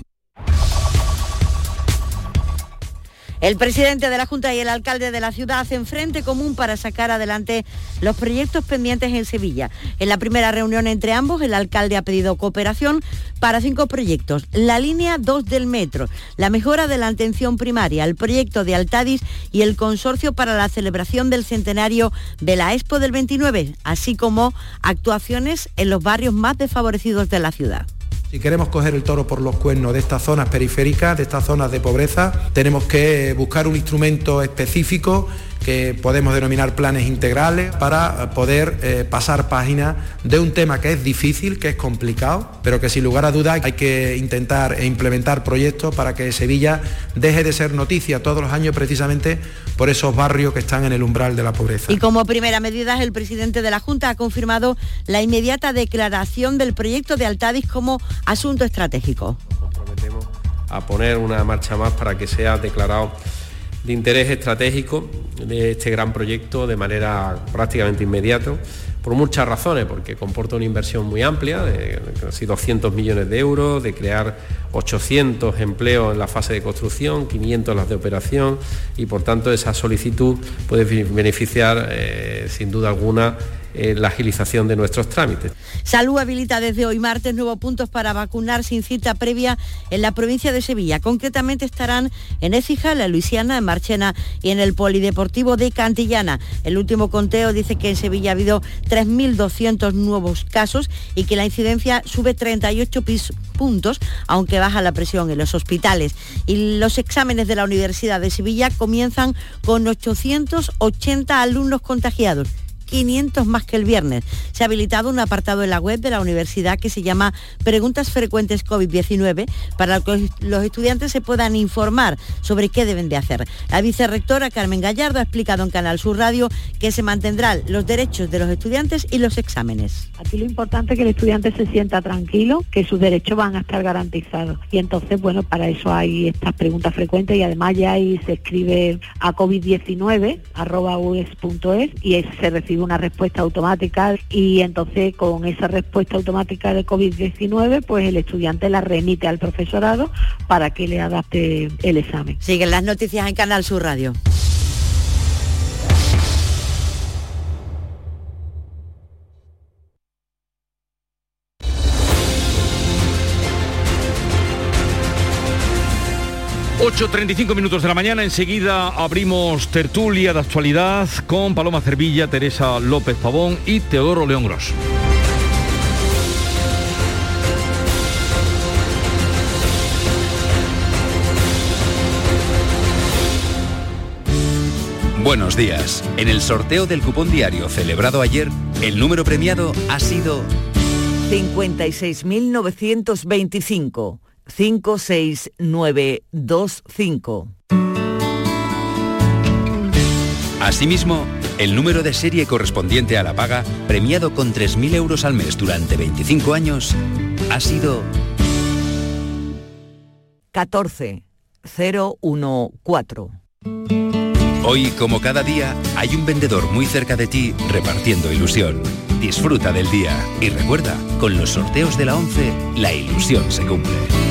El presidente de la Junta y el alcalde de la ciudad hacen frente común para sacar adelante los proyectos pendientes en Sevilla. En la primera reunión entre ambos, el alcalde ha pedido cooperación para cinco proyectos. La línea 2 del metro, la mejora de la atención primaria, el proyecto de Altadis y el consorcio para la celebración del centenario de la Expo del 29, así como actuaciones en los barrios más desfavorecidos de la ciudad. Si queremos coger el toro por los cuernos de estas zonas periféricas, de estas zonas de pobreza, tenemos que buscar un instrumento específico que podemos denominar planes integrales para poder eh, pasar página de un tema que es difícil, que es complicado, pero que sin lugar a dudas hay que intentar e implementar proyectos para que Sevilla deje de ser noticia todos los años precisamente por esos barrios que están en el umbral de la pobreza. Y como primera medida, el presidente de la Junta ha confirmado la inmediata declaración del proyecto de Altadis como asunto estratégico. comprometemos a poner una marcha más para que sea declarado de interés estratégico de este gran proyecto de manera prácticamente inmediata, por muchas razones, porque comporta una inversión muy amplia, de casi 200 millones de euros, de crear 800 empleos en la fase de construcción, 500 en las de operación, y por tanto esa solicitud puede beneficiar, eh, sin duda alguna, la agilización de nuestros trámites. Salud habilita desde hoy martes nuevos puntos para vacunar sin cita previa en la provincia de Sevilla. Concretamente estarán en Écija, la Luisiana, en Marchena y en el Polideportivo de Cantillana. El último conteo dice que en Sevilla ha habido 3.200 nuevos casos y que la incidencia sube 38 puntos, aunque baja la presión en los hospitales. Y los exámenes de la Universidad de Sevilla comienzan con 880 alumnos contagiados 500 más que el viernes. Se ha habilitado un apartado en la web de la universidad que se llama Preguntas Frecuentes COVID-19 para que los estudiantes se puedan informar sobre qué deben de hacer. La vicerrectora Carmen Gallardo ha explicado en Canal Sur Radio que se mantendrán los derechos de los estudiantes y los exámenes. Aquí lo importante es que el estudiante se sienta tranquilo, que sus derechos van a estar garantizados. Y entonces, bueno, para eso hay estas preguntas frecuentes y además ya ahí se escribe a COVID-19 arroba y se recibe una respuesta automática y entonces con esa respuesta automática de COVID-19 pues el estudiante la remite al profesorado para que le adapte el examen. Siguen las noticias en Canal Sur Radio. 8.35 minutos de la mañana, enseguida abrimos tertulia de actualidad con Paloma Cervilla, Teresa López Pavón y Teodoro León Gros. Buenos días. En el sorteo del cupón diario celebrado ayer, el número premiado ha sido 56.925. 56925. Asimismo, el número de serie correspondiente a la paga, premiado con 3.000 euros al mes durante 25 años, ha sido 14014. Hoy, como cada día, hay un vendedor muy cerca de ti repartiendo ilusión. Disfruta del día y recuerda, con los sorteos de la 11, la ilusión se cumple.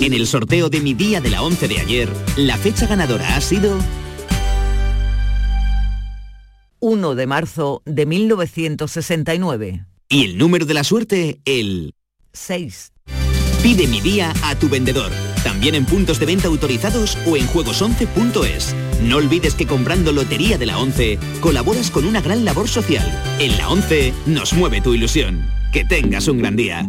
En el sorteo de mi día de la 11 de ayer, la fecha ganadora ha sido 1 de marzo de 1969. Y el número de la suerte, el 6. Pide mi día a tu vendedor, también en puntos de venta autorizados o en juegos11.es. No olvides que comprando Lotería de la 11 colaboras con una gran labor social. En la 11 nos mueve tu ilusión. Que tengas un gran día.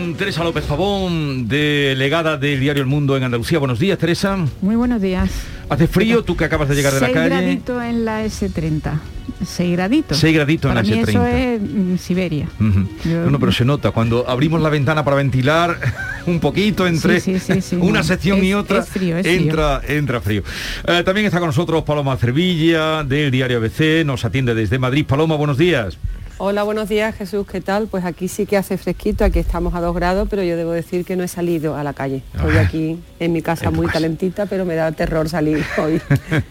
Teresa López Pavón, delegada del diario El Mundo en Andalucía. Buenos días, Teresa. Muy buenos días. ¿Hace frío tú que acabas de llegar de la calle? 6 graditos en la S30. 6 graditos. 6 graditos en la Para mí S30. eso es mm, Siberia. Yo- No, no, pero se nota, cuando abrimos la ventana para ventilar un poquito entre Sí, sí, sí, sí, una no. sección y Es- otra, es frío, es frío. entra, entra frío. Eh, también está con nosotros Paloma Cervilla, del diario ABC, nos atiende desde Madrid. Paloma, buenos días. Hola, buenos días Jesús, ¿qué tal? Pues aquí sí que hace fresquito, aquí estamos a dos grados, pero yo debo decir que no he salido a la calle. Estoy aquí en mi casa muy calentita, pero me da terror salir hoy.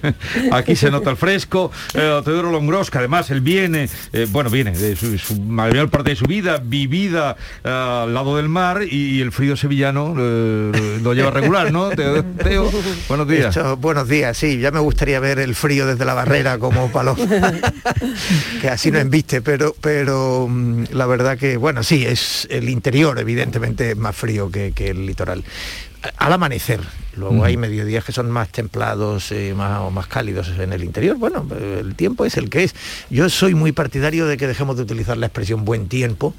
Aquí se nota el fresco. Eh, Teodoro Longros, que además él viene, eh, bueno, viene de su, su mayor parte de su vida vivida eh, al lado del mar y, el frío sevillano eh, lo lleva regular, ¿no? Teo, Teo, buenos días. Esto, buenos días, sí, ya me gustaría ver el frío desde la barrera como paloma, que así no embiste, pero, pero mm, la verdad que, bueno, sí, es el interior, evidentemente, más frío que, que el litoral. Al amanecer, luego hay mediodías que son más templados, eh, más, o más cálidos en el interior. Bueno, el tiempo es el que es. Yo soy muy partidario de que dejemos de utilizar la expresión buen tiempo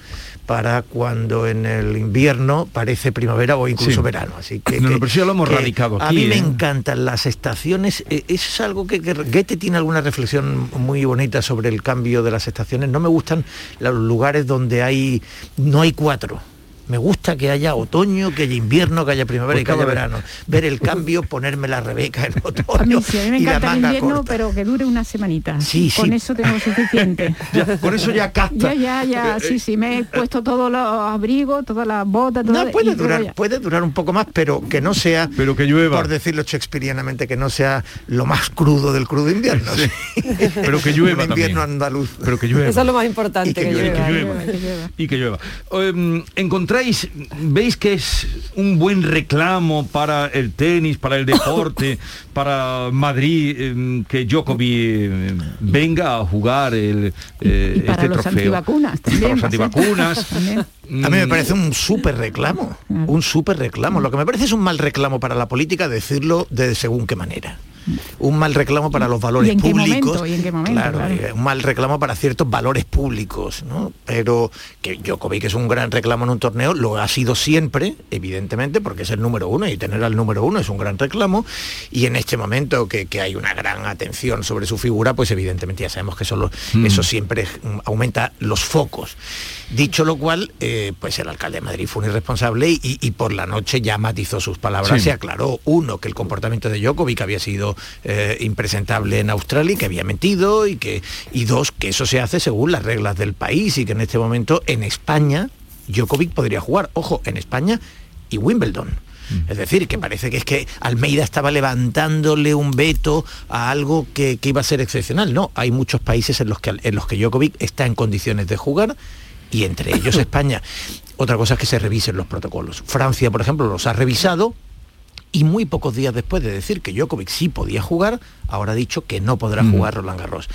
para cuando en el invierno parece primavera o incluso Sí. verano. Así que, No, que- pero sí lo hemos que radicado A mí me ¿eh? encantan las estaciones. eh, Eso es algo que, que Goethe tiene alguna reflexión muy bonita sobre el cambio de las estaciones. No me gustan los lugares donde hay no hay cuatro. Me gusta que haya otoño, que haya invierno, que haya primavera Pues y que haya verano. Ver el cambio, ponerme la rebeca en A mí, otoño sí, a mí me encanta el invierno, corta. pero que dure una semanita. Sí, Con sí. eso tengo suficiente. Ya, con eso ya casta. Ya, ya, ya, Eh, sí, sí, me he puesto todos los abrigos, todas las botas, todo, No, puede durar, puede durar un poco más, pero que no sea, pero que llueva. por decirlo shakespearianamente, que no sea lo más crudo del crudo invierno. Pero que llueva Un invierno también. andaluz. Pero que llueva. Eso es lo más importante, Y que que, llueva, llueva. que llueva. Y que llueva. Em, ¿Encontráis, veis que es un buen reclamo para el tenis, para el deporte, para Madrid, em, que Djokovic em, venga a jugar el, eh, Y para este los trofeo? antivacunas para los antivacunas. A mí me parece un súper reclamo, un súper reclamo. Lo que me parece es un mal reclamo para la política decirlo de según qué manera. Un mal reclamo para los valores ¿Y en qué públicos. momento? ¿Y en qué momento? Claro, Claro. eh, un mal reclamo para ciertos valores públicos, ¿no? Pero que Djokovic es un gran reclamo en un torneo, lo ha sido siempre, evidentemente, porque es el número uno y tener al número uno es un gran reclamo. Y en este momento que, que hay una gran atención sobre su figura, pues evidentemente ya sabemos que eso, lo- Mm. eso siempre mm, aumenta los focos. Dicho lo cual, eh, pues el alcalde de Madrid fue un irresponsable y, y por la noche ya matizó sus palabras. Sí. Se aclaró, uno, que el comportamiento de Djokovic había sido eh, impresentable en Australia y que había mentido y que y dos, que eso se hace según las reglas del país y que en este momento en España Djokovic podría jugar, ojo, en España y Wimbledon. Es decir, que parece que es que Almeida estaba levantándole un veto a algo que, que iba a ser excepcional. No, hay muchos países en los que, en los que Djokovic está en condiciones de jugar y entre ellos España. Otra cosa es que se revisen los protocolos. Francia, por ejemplo, los ha revisado y muy pocos días después de decir que Djokovic sí podía jugar, ahora ha dicho que no podrá jugar Roland Garros.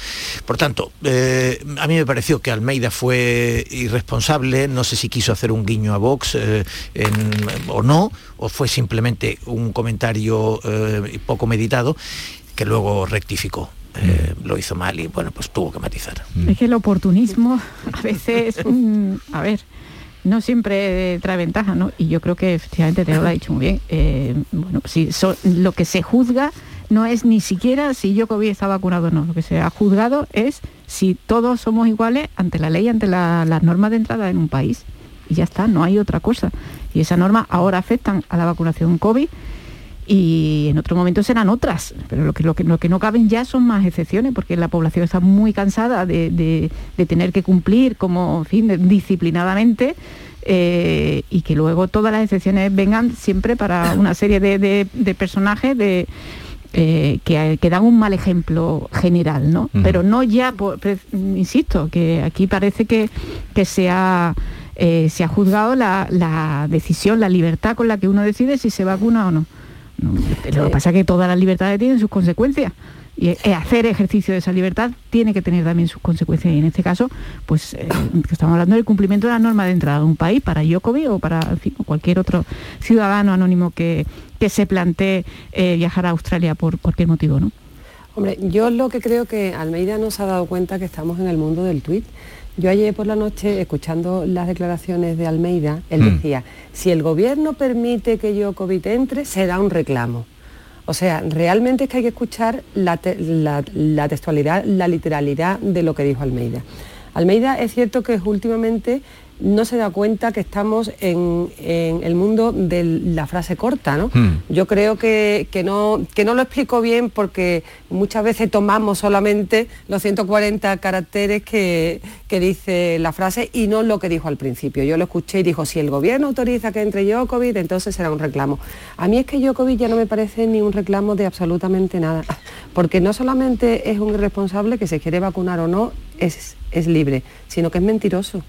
Por tanto, eh, a mí me pareció que Almeida fue irresponsable, no sé si quiso hacer un guiño a Vox eh, en- o no, o fue simplemente un comentario eh, poco meditado, que luego rectificó. Eh, lo hizo mal y bueno, pues tuvo que matizar. Es que el oportunismo a veces, mm, a ver, no siempre trae ventaja, ¿no? Y yo creo que efectivamente te lo ha dicho muy bien. eh, bueno, si lo que se juzga no es ni siquiera si Djokovic está vacunado o no. Lo que se ha juzgado es si todos somos iguales ante la ley, ante la- las normas de entrada en un país. Y ya está, no hay otra cosa. Y esas normas ahora afectan a la vacunación COVID y en otro momento serán otras, pero lo que, lo que, lo que no caben ya son más excepciones, porque la población está muy cansada de, de- de tener que cumplir como, en fin, disciplinadamente eh, y que luego todas las excepciones vengan siempre para una serie de, de- de personajes de, eh, que, que dan un mal ejemplo general, ¿no? Pero no ya, por- insisto, que aquí parece que, que se ha... eh, se ha juzgado la, la decisión, la libertad con la que uno decide si se vacuna o no. No, Lo que pasa es que todas las libertades tienen sus consecuencias. Y eh, hacer ejercicio de esa libertad tiene que tener también sus consecuencias. Y en este caso, pues eh, estamos hablando del cumplimiento de la norma de entrada de un país para Djokovic o para en fin, cualquier otro ciudadano anónimo que, que se plantee eh, viajar a Australia por cualquier motivo, ¿no? Hombre, yo lo que creo que Almeida no se ha dado cuenta que estamos en el mundo del tuit. Yo ayer por la noche, escuchando las declaraciones de Almeida, él Mm. decía, si el gobierno permite que Djokovic entre, será un reclamo. O sea, realmente es que hay que escuchar la, te- la- la textualidad, la literalidad de lo que dijo Almeida. Almeida es cierto que últimamente no se da cuenta que estamos en, en el mundo de la frase corta, ¿no? Hmm. Yo creo que, que no, que no lo explico bien porque muchas veces tomamos solamente los 140 caracteres que, que dice la frase y no lo que dijo al principio. Yo lo escuché y dijo, si el gobierno autoriza que entre Djokovic, entonces será un reclamo. A mí es que Djokovic ya no me parece ni un reclamo de absolutamente nada, porque no solamente es un irresponsable que se quiere vacunar o no, es, es libre, sino que es mentiroso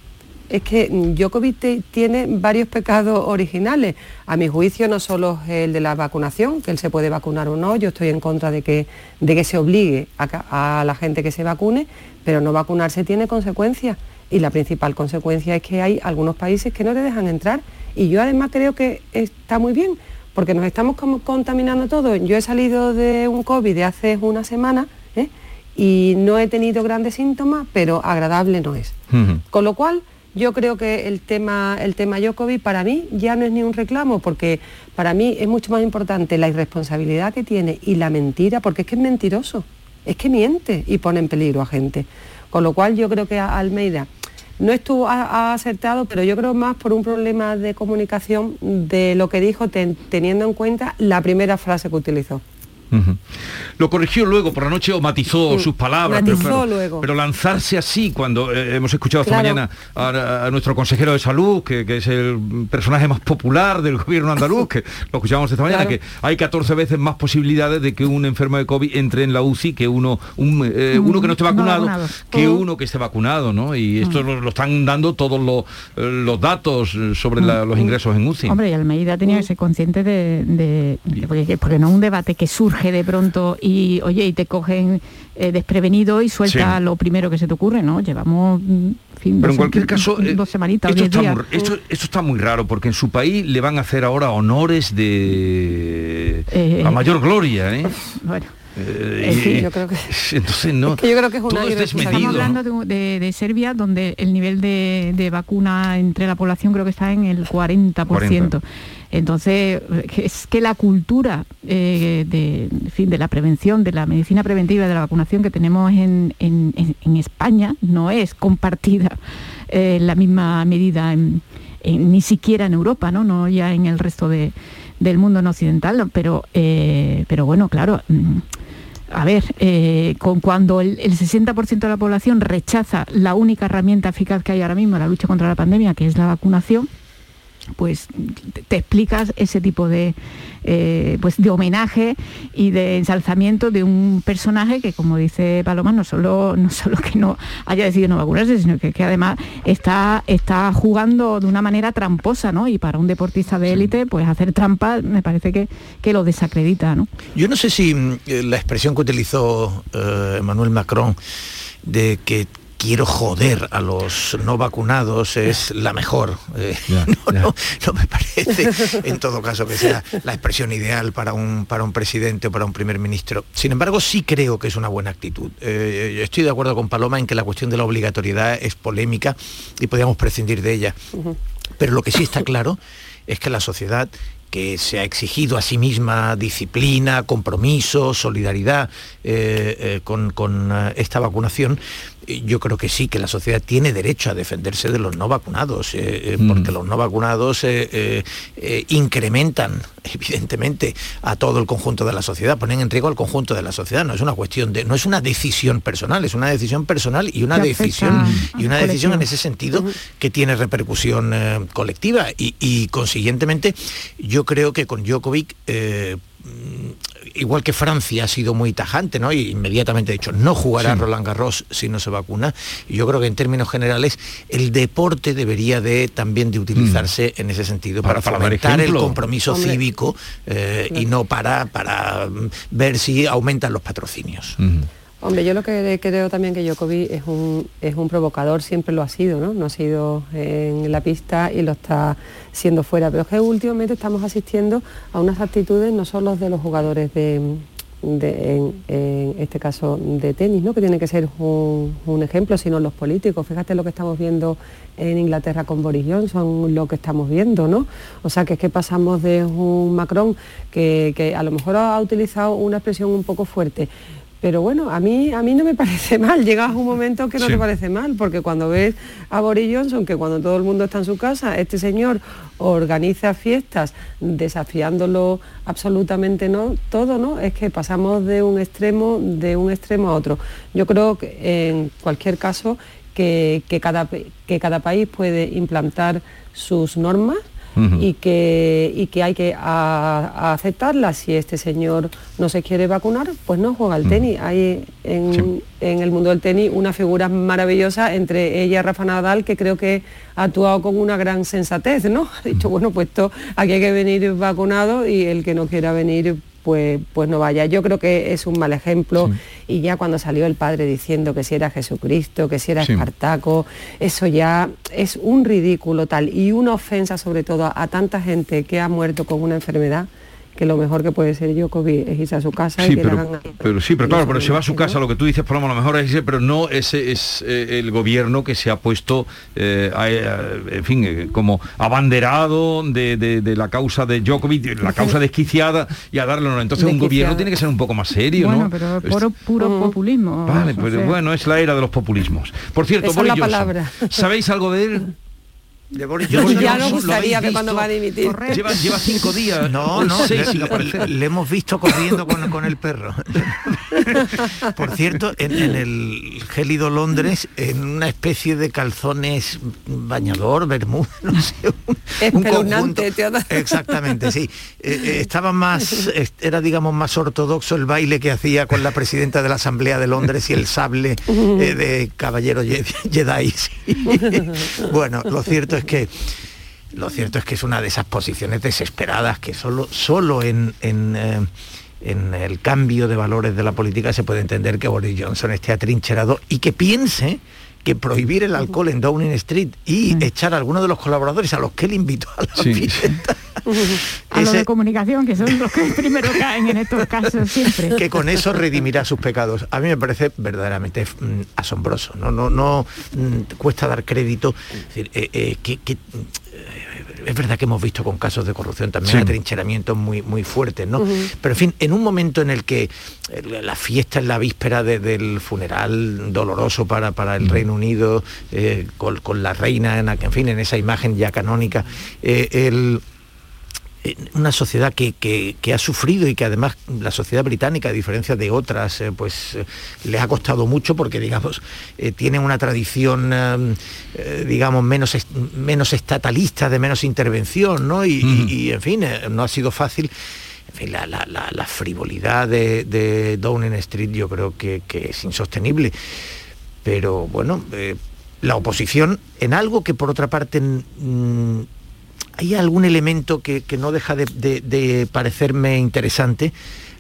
es que Djokovic tiene varios pecados originales. A mi juicio no solo es el de la vacunación, que él se puede vacunar o no, yo estoy en contra de que, de que se obligue a, la gente que se vacune, pero no vacunarse tiene consecuencias. Y la principal consecuencia es que hay algunos países que no te dejan entrar. Y yo además creo que está muy bien, porque nos estamos como contaminando todo. Yo he salido de un COVID de hace una semana ¿eh? y no he tenido grandes síntomas, pero agradable no es. Con lo cual, yo creo que el tema, el tema para mí ya no es ni un reclamo, porque para mí es mucho más importante la irresponsabilidad que tiene y la mentira, porque es que es mentiroso, es que miente y pone en peligro a gente. Con lo cual yo creo que Almeida no estuvo a- acertado, pero yo creo más por un problema de comunicación de lo que dijo ten- teniendo en cuenta la primera frase que utilizó. Lo corrigió luego por la noche o matizó Mm. sus palabras. Matizó pero, claro, luego. pero lanzarse así cuando eh, hemos escuchado esta Claro. mañana a, a nuestro consejero de salud, que, que es el personaje más popular del gobierno andaluz, que lo escuchamos esta mañana, Claro. que hay 14 veces más posibilidades de que un enfermo de COVID entre en la UCI que uno, un, eh, Mm, uno que no esté no vacunado, que Mm. uno que esté vacunado, ¿no? Y esto lo, lo están dando todos los, eh, los datos sobre la- los ingresos en UCI. Hombre, y Almeida tenía que ser consciente de, de- de- porque, porque no es un debate que surge de pronto y oye y te cogen eh, desprevenido y suelta Sí. lo primero que se te ocurre, ¿no? Llevamos mm, fin, Pero en cualquier caso, eh, dos semanitas, esto está, muy, esto, esto está muy raro porque en su país le van a hacer ahora honores de Eh, la mayor gloria, ¿eh? Bueno. Eh, En yo creo Entonces no. Es que yo creo que es una todo es irresponsabilidad. desmedido. Estamos hablando de, de- de Serbia, donde el nivel de, de vacuna entre la población creo que está en el 40%. 40. Entonces, que es que la cultura eh, de, en fin, de la prevención, de la medicina preventiva, de la vacunación que tenemos en, en- en- en España no es compartida eh, en la misma medida en- en- ni siquiera en Europa, ¿no? No ya en el resto de- del mundo no occidental, pero, eh, pero bueno, claro. A ver, eh, con cuando el, el 60% de la población rechaza la única herramienta eficaz que hay ahora mismo en la lucha contra la pandemia, que es la vacunación, pues te, explicas ese tipo de eh, pues de homenaje y de ensalzamiento de un personaje que como dice Paloma no solo no solo que no haya decidido no vacunarse sino que, que además está está jugando de una manera tramposa no y para un deportista de élite pues hacer trampa me parece que, que lo desacredita no Yo no sé si mm, eh, la expresión que utilizó eh, Emmanuel Macron de que quiero joder a los no vacunados es la mejor. Eh, no, no, no me parece en todo caso que sea la expresión ideal para un, para un presidente o para un primer ministro. Sin embargo, sí creo que es una buena actitud. Eh, yo estoy de acuerdo con Paloma en que la cuestión de la obligatoriedad es polémica y podríamos prescindir de ella. Pero lo que sí está claro es que la sociedad que se ha exigido a sí misma disciplina, compromiso, solidaridad eh, eh, con, con, eh, esta vacunación, eh, yo creo que sí, que la sociedad tiene derecho a defenderse de los no vacunados, eh, eh, porque los no vacunados eh, eh, eh, incrementan, evidentemente, a todo el conjunto de la sociedad, ponen en riesgo al conjunto de la sociedad. No es una cuestión de, no es una decisión personal, es una decisión personal y una decisión y una decisión en ese sentido que tiene repercusión eh, colectiva. Y, y, consiguientemente yo creo que con Djokovic eh, mm, igual que Francia ha sido muy tajante, ¿no? Y inmediatamente ha dicho, no jugará Sí. Roland Garros si no se vacuna. Y yo creo que en términos generales el deporte debería de también de utilizarse en ese sentido para, Mm. Para- fomentar el compromiso Hombre. cívico eh, y no para, para mm, ver si aumentan los patrocinios. Hombre, yo lo que creo también que Djokovic es un, es un provocador, siempre lo ha sido, ¿no? No ha sido en la pista y lo está siendo fuera. Pero es que últimamente estamos asistiendo a unas actitudes, no solo de los jugadores de, en, este caso de tenis, ¿no? que tiene que ser un, ejemplo, sino los políticos. Fíjate lo que estamos viendo en Inglaterra con Boris Johnson, lo que estamos viendo, ¿no? O sea, que es que pasamos de un Macron que a lo mejor ha utilizado una expresión un poco fuerte, pero bueno, a mí, a mí no me parece mal, llegas a un momento que no Sí. te parece mal, porque cuando ves a Boris Johnson, que cuando todo el mundo está en su casa, este señor organiza fiestas desafiándolo absolutamente no, todo, ¿no? Es que pasamos de un extremo, de un extremo a otro. Yo creo que en cualquier caso que, que cada, que cada país puede implantar sus normas Y que, y que hay que a- a aceptarlas. Si este señor no se quiere vacunar, pues no juega al tenis. Hay en, en el mundo del tenis una figura maravillosa entre ella y Rafa Nadal, que creo que ha actuado con una gran sensatez, ¿no? Ha dicho, bueno, pues esto, aquí hay que venir vacunado y el que no quiera venir pues, pues no vaya. Yo creo que es un mal ejemplo y ya cuando salió el padre diciendo que si era Jesucristo, que si era Sí. Espartaco, eso ya es un ridículo tal y una ofensa sobre todo a, a tanta gente que ha muerto con una enfermedad que lo mejor que puede ser Djokovic es irse a su casa y Sí, que pero, le hagan... pero sí, pero claro, pero se va a su ¿no? casa, lo que tú dices, por lo mejor es, pero no ese es eh, el gobierno que se ha puesto, eh, a- a- en fin, eh, como abanderado de, de- de la causa de Djokovic, la causa desquiciada y a darle. Entonces un gobierno tiene que ser un poco más serio, bueno, ¿no? pero puro, puro populismo. Vale, o pero sea. bueno, es la era de los populismos. Por cierto, Esa es Boris la Johnson, palabra. ¿sabéis algo de él? De Boris De Boris Johnson, Ya nos ¿lo gustaría visto? cuándo va a dimitir. Lleva, lleva cinco días, No, no, le, hemos visto corriendo con, con el perro. Por cierto, en, en el gélido Londres, en una especie de calzones bañador, bermuda, no sé, un, un conjunto. Espeluznante, te ha dado. Exactamente, sí. Eh, eh, estaba más, era digamos más ortodoxo el baile que hacía con la presidenta de la Asamblea de Londres y el sable eh, de caballero Jedi. sí. bueno, lo cierto es que lo cierto es que es una de esas posiciones desesperadas que solo, solo en, en, eh, en el cambio de valores de la política se puede entender que Boris Johnson esté atrincherado y que piense que prohibir el alcohol en Downing Street y echar a algunos de los colaboradores a los que él invitó a la Sí. fiesta, A los de comunicación, que son los que primero caen en estos casos siempre. que con eso redimirá sus pecados. A mí me parece verdaderamente mm, asombroso. No, no, no mm, cuesta dar crédito. Es, decir, eh, eh, que, que, eh, es verdad que hemos visto con casos de corrupción también Sí. atrincheramientos muy, muy fuertes, ¿no? Pero en fin, en un momento en el que la fiesta en la víspera de- del funeral doloroso para, para el Reino Unido, eh, con, con la reina, en, en fin, en esa imagen ya canónica, eh, el una sociedad que, que- que ha sufrido y que además la sociedad británica, a diferencia de otras, eh, pues eh, les ha costado mucho porque, digamos, eh, tienen una tradición, eh, eh, digamos, menos, est- menos estatalista, de menos intervención, ¿no? Y, y- y, en fin, no ha sido fácil. En fin, la, la- la- la frivolidad de, de Downing Street yo creo que, que es insostenible. Pero bueno, la oposición en algo que por otra parte hay algún elemento que, no deja de, de- de parecerme interesante.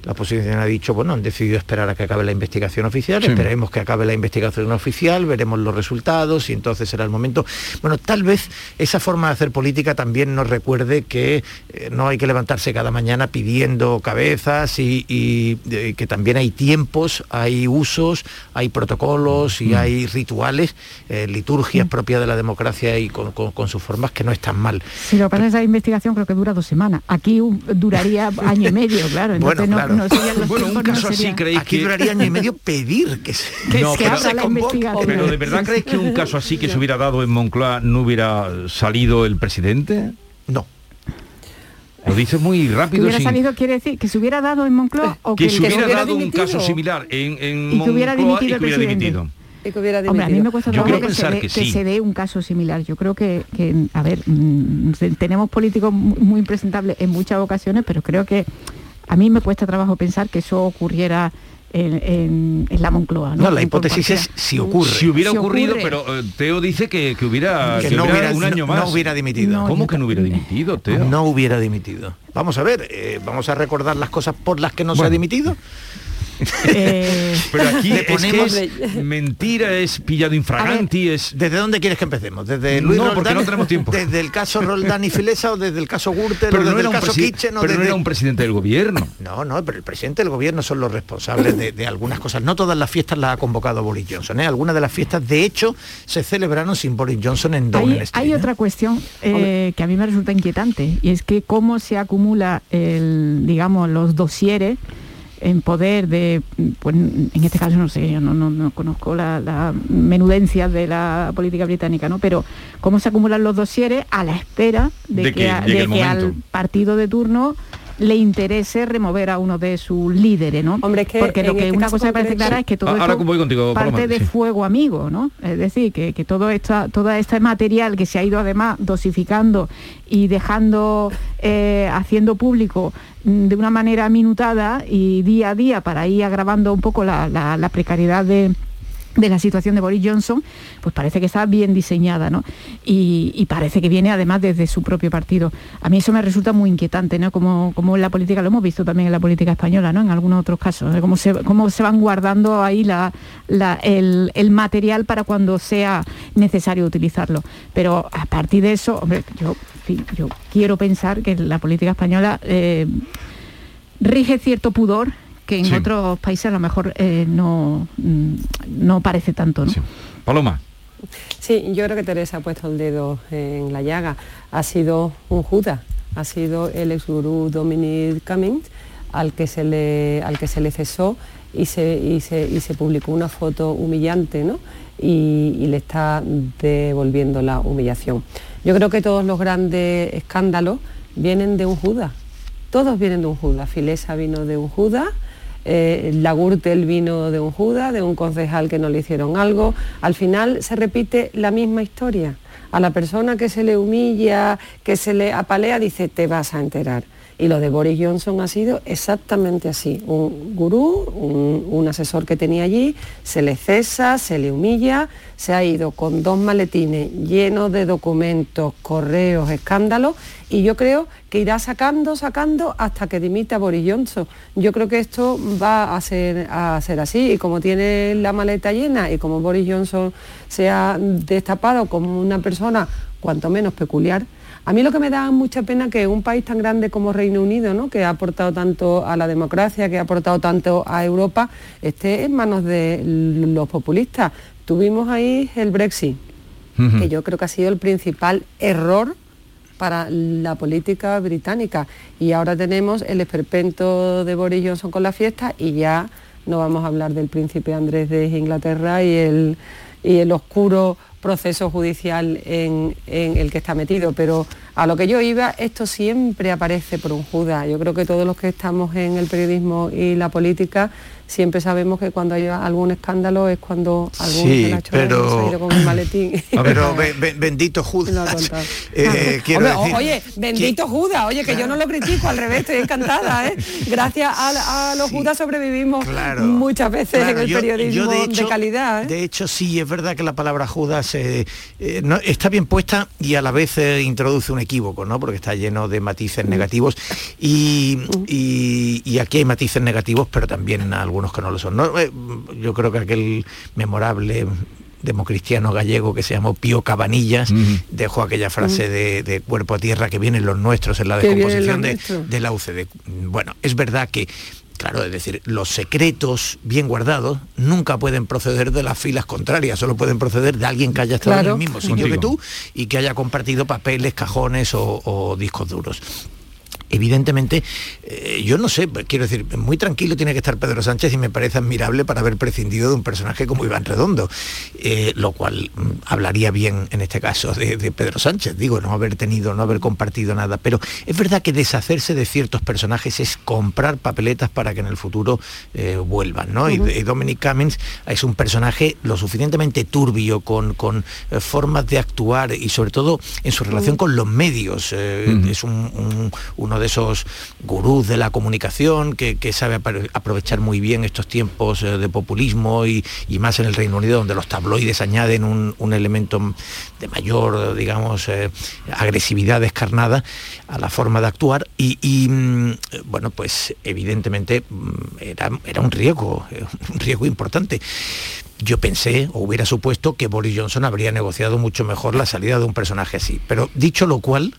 La oposición ha dicho, bueno, han decidido esperar a que acabe la investigación oficial, Sí. esperemos que acabe la investigación oficial, veremos los resultados y entonces será el momento. Bueno, tal vez esa forma de hacer política también nos recuerde que eh, no hay que levantarse cada mañana pidiendo cabezas y, y, eh, que también hay tiempos, hay usos, hay protocolos y hay rituales, eh, liturgias propias de la democracia y con, con- con sus formas que no están mal. Si lo que pasa es que esa investigación creo que dura dos semanas. Aquí un- duraría año y medio, claro. Entonces Bueno, no, claro. No serían los Bueno, un tiempos, no caso así creéis Aquí que... duraría año y medio pedir que se, Que No, se pero- haga la investigación. Pero ¿de verdad creéis que un caso así que se hubiera dado en Moncloa no hubiera salido el presidente? No. Lo dices muy Que rápido. hubiera sin- salido quiere decir que se hubiera dado en Moncloa o que, que se el- hubiera dado un dimitido. caso similar en, en Y que hubiera Moncloa dimitido y que el hubiera presidente. dimitido. Y que hubiera Hombre, a mí me cuesta Yo trabajo que, se pensar dé, que que sí. se dé un caso similar. Yo creo que, que, a ver, mm, se- tenemos políticos mu- muy impresentables en muchas ocasiones, pero creo que a mí me cuesta trabajo pensar que eso ocurriera en, en- en la Moncloa. No, No, la hipótesis es si ocurre. Si hubiera Si ocurrido, ocurre. pero eh, Teo dice que, que hubiera, Que que no hubiera hubiera- un año no- más. no hubiera dimitido. No, ¿Cómo yo que no hubiera dimitido, Teo? No hubiera dimitido. Vamos a ver, eh, vamos a recordar las cosas por las que no se ha dimitido. Eh, Pero aquí Le es que ponemos- es mentira, es pillado infraganti, es... ¿Desde dónde quieres que empecemos? ¿Desde Luis No, porque Roldán? no tenemos tiempo. ¿Desde el caso Roldán y Filesa o desde el caso Gürtel Pero o no era el un, caso presi- Kitchen o pero no era un presidente del gobierno. No, no, pero el presidente del gobierno son los responsables de, de algunas cosas. No todas las fiestas las ha convocado Boris Johnson. ¿eh? Algunas de las fiestas, de hecho, se celebraron sin Boris Johnson en Downing Hay, Street. hay ¿eh? otra cuestión eh, que a mí me resulta inquietante y es que cómo se acumula el, digamos, los dosieres en poder de, pues en este caso no sé, yo no, no, no conozco la, la menudencia de la política británica, ¿no? Pero cómo se acumulan los dosieres a la espera de, De que, que de que al partido de turno le interese remover a uno de sus líderes, ¿no? Hombre, es que Porque lo que este una cosa me parece clara es que todo Ah, ahora esto voy contigo, parte Paloma, de sí. fuego amigo, ¿no? Es decir, que, que todo esta, todo este material que se ha ido además dosificando y dejando, eh, haciendo público de una manera minutada y día a día para ir agravando un poco la, la- la precariedad de de la situación de Boris Johnson, pues parece que está bien diseñada, ¿no? Y, parece que viene además desde su propio partido. A mí eso me resulta muy inquietante, ¿no? Como, como en la política, lo hemos visto también en la política española, ¿no? En algunos otros casos, cómo se, cómo se van guardando ahí el, material para cuando sea necesario utilizarlo. Pero a partir de eso, hombre, yo quiero pensar que la política española... eh, rige cierto pudor que en Sí. otros países a lo mejor eh, no, mm, no parece tanto. ¿no? Paloma. Sí, yo creo que Teresa ha puesto el dedo en la llaga. Ha sido un Judas, ha sido el ex gurú Dominic Cummings al que se le, al que se le cesó y se, y se, y se publicó una foto humillante, ¿no? Y, y le está devolviendo la humillación. Yo creo que todos los grandes escándalos vienen de un Judas. Todos vienen de un Judas. Filesa vino de un Judas, eh, la Gürtel vino de un Judas, de un concejal que no le hicieron algo. Al final se repite la misma historia. A la persona que se le humilla, que se le apalea, dice, te vas a enterar. Y lo de Boris Johnson ha sido exactamente así. Un gurú, un, un asesor que tenía allí, se le cesa, se le humilla, se ha ido con dos maletines llenos de documentos, correos, escándalos, y yo creo que irá sacando, sacando hasta que dimita Boris Johnson. Yo creo que esto va a ser, a ser así, y como tiene la maleta llena y como Boris Johnson se ha destapado como una persona cuanto menos peculiar, a mí lo que me da mucha pena que un país tan grande como Reino Unido, ¿no? que ha aportado tanto a la democracia, que ha aportado tanto a Europa, esté en manos de los populistas. Tuvimos ahí el Brexit, que yo creo que ha sido el principal error para la política británica. Y ahora tenemos el esperpento de Boris Johnson con la fiesta y ya no vamos a hablar del príncipe Andrés de Inglaterra y el, y el oscuro proceso judicial en, en el que está metido. Pero a lo que yo iba, esto siempre aparece por un Judas. Yo creo que todos los que estamos en el periodismo y la política siempre sabemos que cuando hay algún escándalo es cuando alguno Sí, pero- se ha ido con el maletín. Pero be- be- bendito Judas. Eh, Hombre, o- decir oye, bendito Judas, oye, que yo no lo critico, al revés, estoy encantada, ¿eh? Gracias a, a los Judas sobrevivimos muchas veces Claro, en el yo- periodismo yo de, hecho- calidad. ¿eh? De hecho, sí, es verdad que la palabra Judas eh, eh, no- está bien puesta y a la vez eh, introduce un equívoco, ¿no? Porque está lleno de matices Mm. negativos y, y- y aquí hay matices negativos, pero también algunos que no lo son. ¿no? Eh, Yo creo que aquel memorable democristiano gallego que se llamó Pío Cabanillas dejó aquella frase de, de cuerpo a tierra que vienen los nuestros en la Que descomposición de, de la UCD. Bueno, es verdad que Claro, es decir, los secretos bien guardados nunca pueden proceder de las filas contrarias, solo pueden proceder de alguien que haya estado en el mismo sitio Contigo. que tú y que haya compartido papeles, cajones o, o discos duros. Evidentemente, eh, yo no sé, quiero decir, muy tranquilo tiene que estar Pedro Sánchez y me parece admirable para haber prescindido de un personaje como Iván Redondo, eh, lo cual mm, hablaría bien en este caso de, de Pedro Sánchez, digo, no haber tenido, no haber compartido nada, pero es verdad que deshacerse de ciertos personajes es comprar papeletas para que en el futuro eh, vuelvan, ¿no? Y- Dominic Cummings es un personaje lo suficientemente turbio, con, con, eh, formas de actuar y sobre todo en su relación con los medios. eh, Es un- un- uno de esos gurús de la comunicación que, sabe apro- aprovechar muy bien estos tiempos eh, de populismo y, más en el Reino Unido, donde los tabloides añaden un, un elemento de mayor, digamos, eh, agresividad descarnada a la forma de actuar. Y, y, mm, bueno, pues evidentemente mm, era, era un riesgo, eh, un riesgo importante. Yo pensé o hubiera supuesto que Boris Johnson habría negociado mucho mejor la salida de un personaje así. Pero dicho lo cual,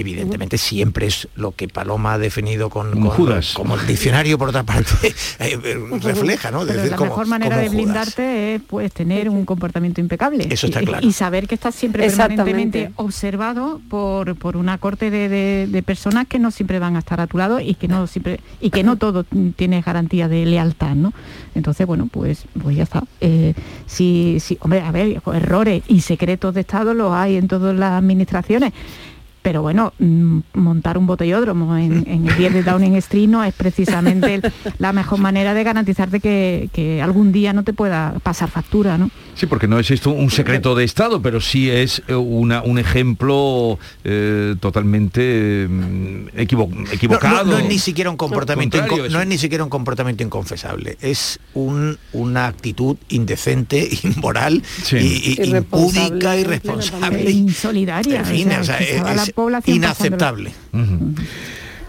evidentemente siempre es lo que Paloma ha definido con, Como con- Judas. como el diccionario por otra parte eh, refleja, ¿no? Decir, la como- mejor manera como de Judas. blindarte es pues tener un comportamiento impecable. Eso está Y- claro. Y, saber que estás siempre permanentemente observado por, por una corte de, de- de personas que no siempre van a estar a tu lado y que no siempre y que no todo tienes garantía de lealtad, ¿no? Entonces, bueno, pues, pues ya está. Eh, si, si, hombre, a ver, errores y secretos de Estado los hay en todas las administraciones. Pero bueno, mm, montar un botellódromo en, en el 10 de Downing Street no es precisamente el- la mejor manera de garantizarte que, que algún día no te pueda pasar factura, ¿no? Sí, porque no es esto un secreto de Estado, pero sí es eh, una, un ejemplo eh, totalmente mm, equivo- equivocado. no- no es ni siquiera un comportamiento no es ni siquiera un comportamiento inconfesable es un, una actitud indecente inmoral y, impúdica irresponsable E insolidaria. en fin, o sea, o sea, que estaba es población inaceptable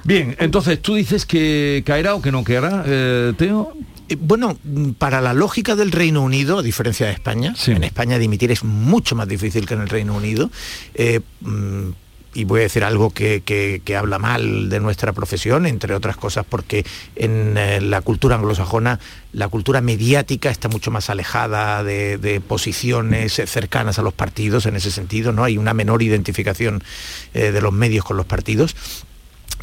Bien, entonces tú dices que caerá o que no caerá, eh, Teo. Eh, Bueno, para la lógica del Reino Unido, a diferencia de España, en España dimitir es mucho más difícil que en el Reino Unido. eh, mm, y voy a decir algo que, que- habla mal de nuestra profesión, entre otras cosas porque en eh, la cultura anglosajona la cultura mediática está mucho más alejada de, posiciones cercanas a los partidos en ese sentido, ¿no? Hay una menor identificación eh, de los medios con los partidos.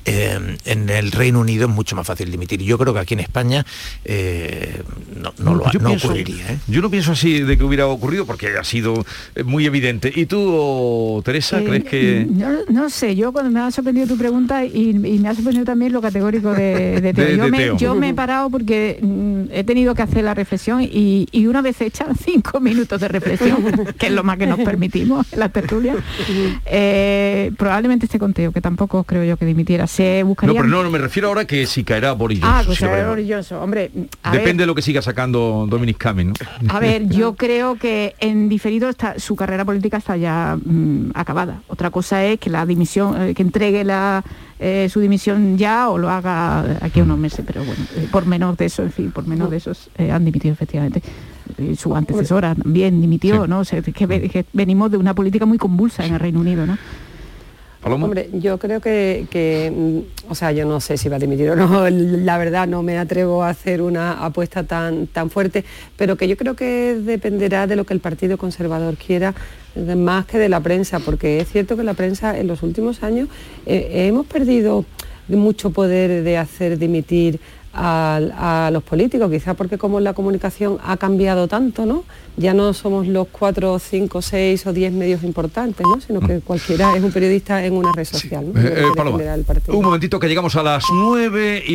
Eh, en el Reino Unido es mucho más fácil dimitir. Yo creo que aquí en España eh, no, no lo ha- Yo no pienso- ocurriría. ¿eh? Yo no pienso así de que hubiera ocurrido porque ha sido muy evidente. ¿Y tú, Teresa, Eh, crees que...? No, no sé, yo cuando me ha sorprendido tu pregunta y, y me ha sorprendido también lo categórico de, de Teo. De- yo, de me, Teo. yo me he parado porque mm, he tenido que hacer la reflexión y, y una vez hecha cinco minutos de reflexión, que es lo más que nos permitimos en la tertulia, eh, probablemente este conteo, que tampoco creo yo que dimitiera. Se No, pero no, no, me refiero ahora que si caerá Boris Ah, Johnson. pues si a ver, caerá. Boris Johnson. Hombre, Depende ver, de lo que siga sacando Dominic Cummings, ¿no? A ver, yo creo que en diferido está, su carrera política está ya mm, acabada. Otra cosa es que la dimisión, eh, que entregue la, eh, su dimisión ya o lo haga aquí a unos meses, pero bueno, eh, por menos de eso, en fin, por menos de esos han dimitido efectivamente. Su antecesora también dimitió, ¿no? O sea, que, ve- que venimos de una política muy convulsa en el Reino Unido, ¿no? Hombre, yo creo que, mm, o sea, yo no sé si va a dimitir o no, la verdad no me atrevo a hacer una apuesta tan, tan fuerte, pero que yo creo que dependerá de lo que el Partido Conservador quiera, más que de la prensa, porque es cierto que la prensa en los últimos años eh, hemos perdido mucho poder de hacer dimitir a, los políticos, quizá porque como la comunicación ha cambiado tanto, ¿no? Ya no somos los cuatro, cinco, seis o diez medios importantes, ¿no? Sino que cualquiera es un periodista en una red social, ¿no? Eh, eh, Paloma, un momentito que llegamos a las nueve y vamos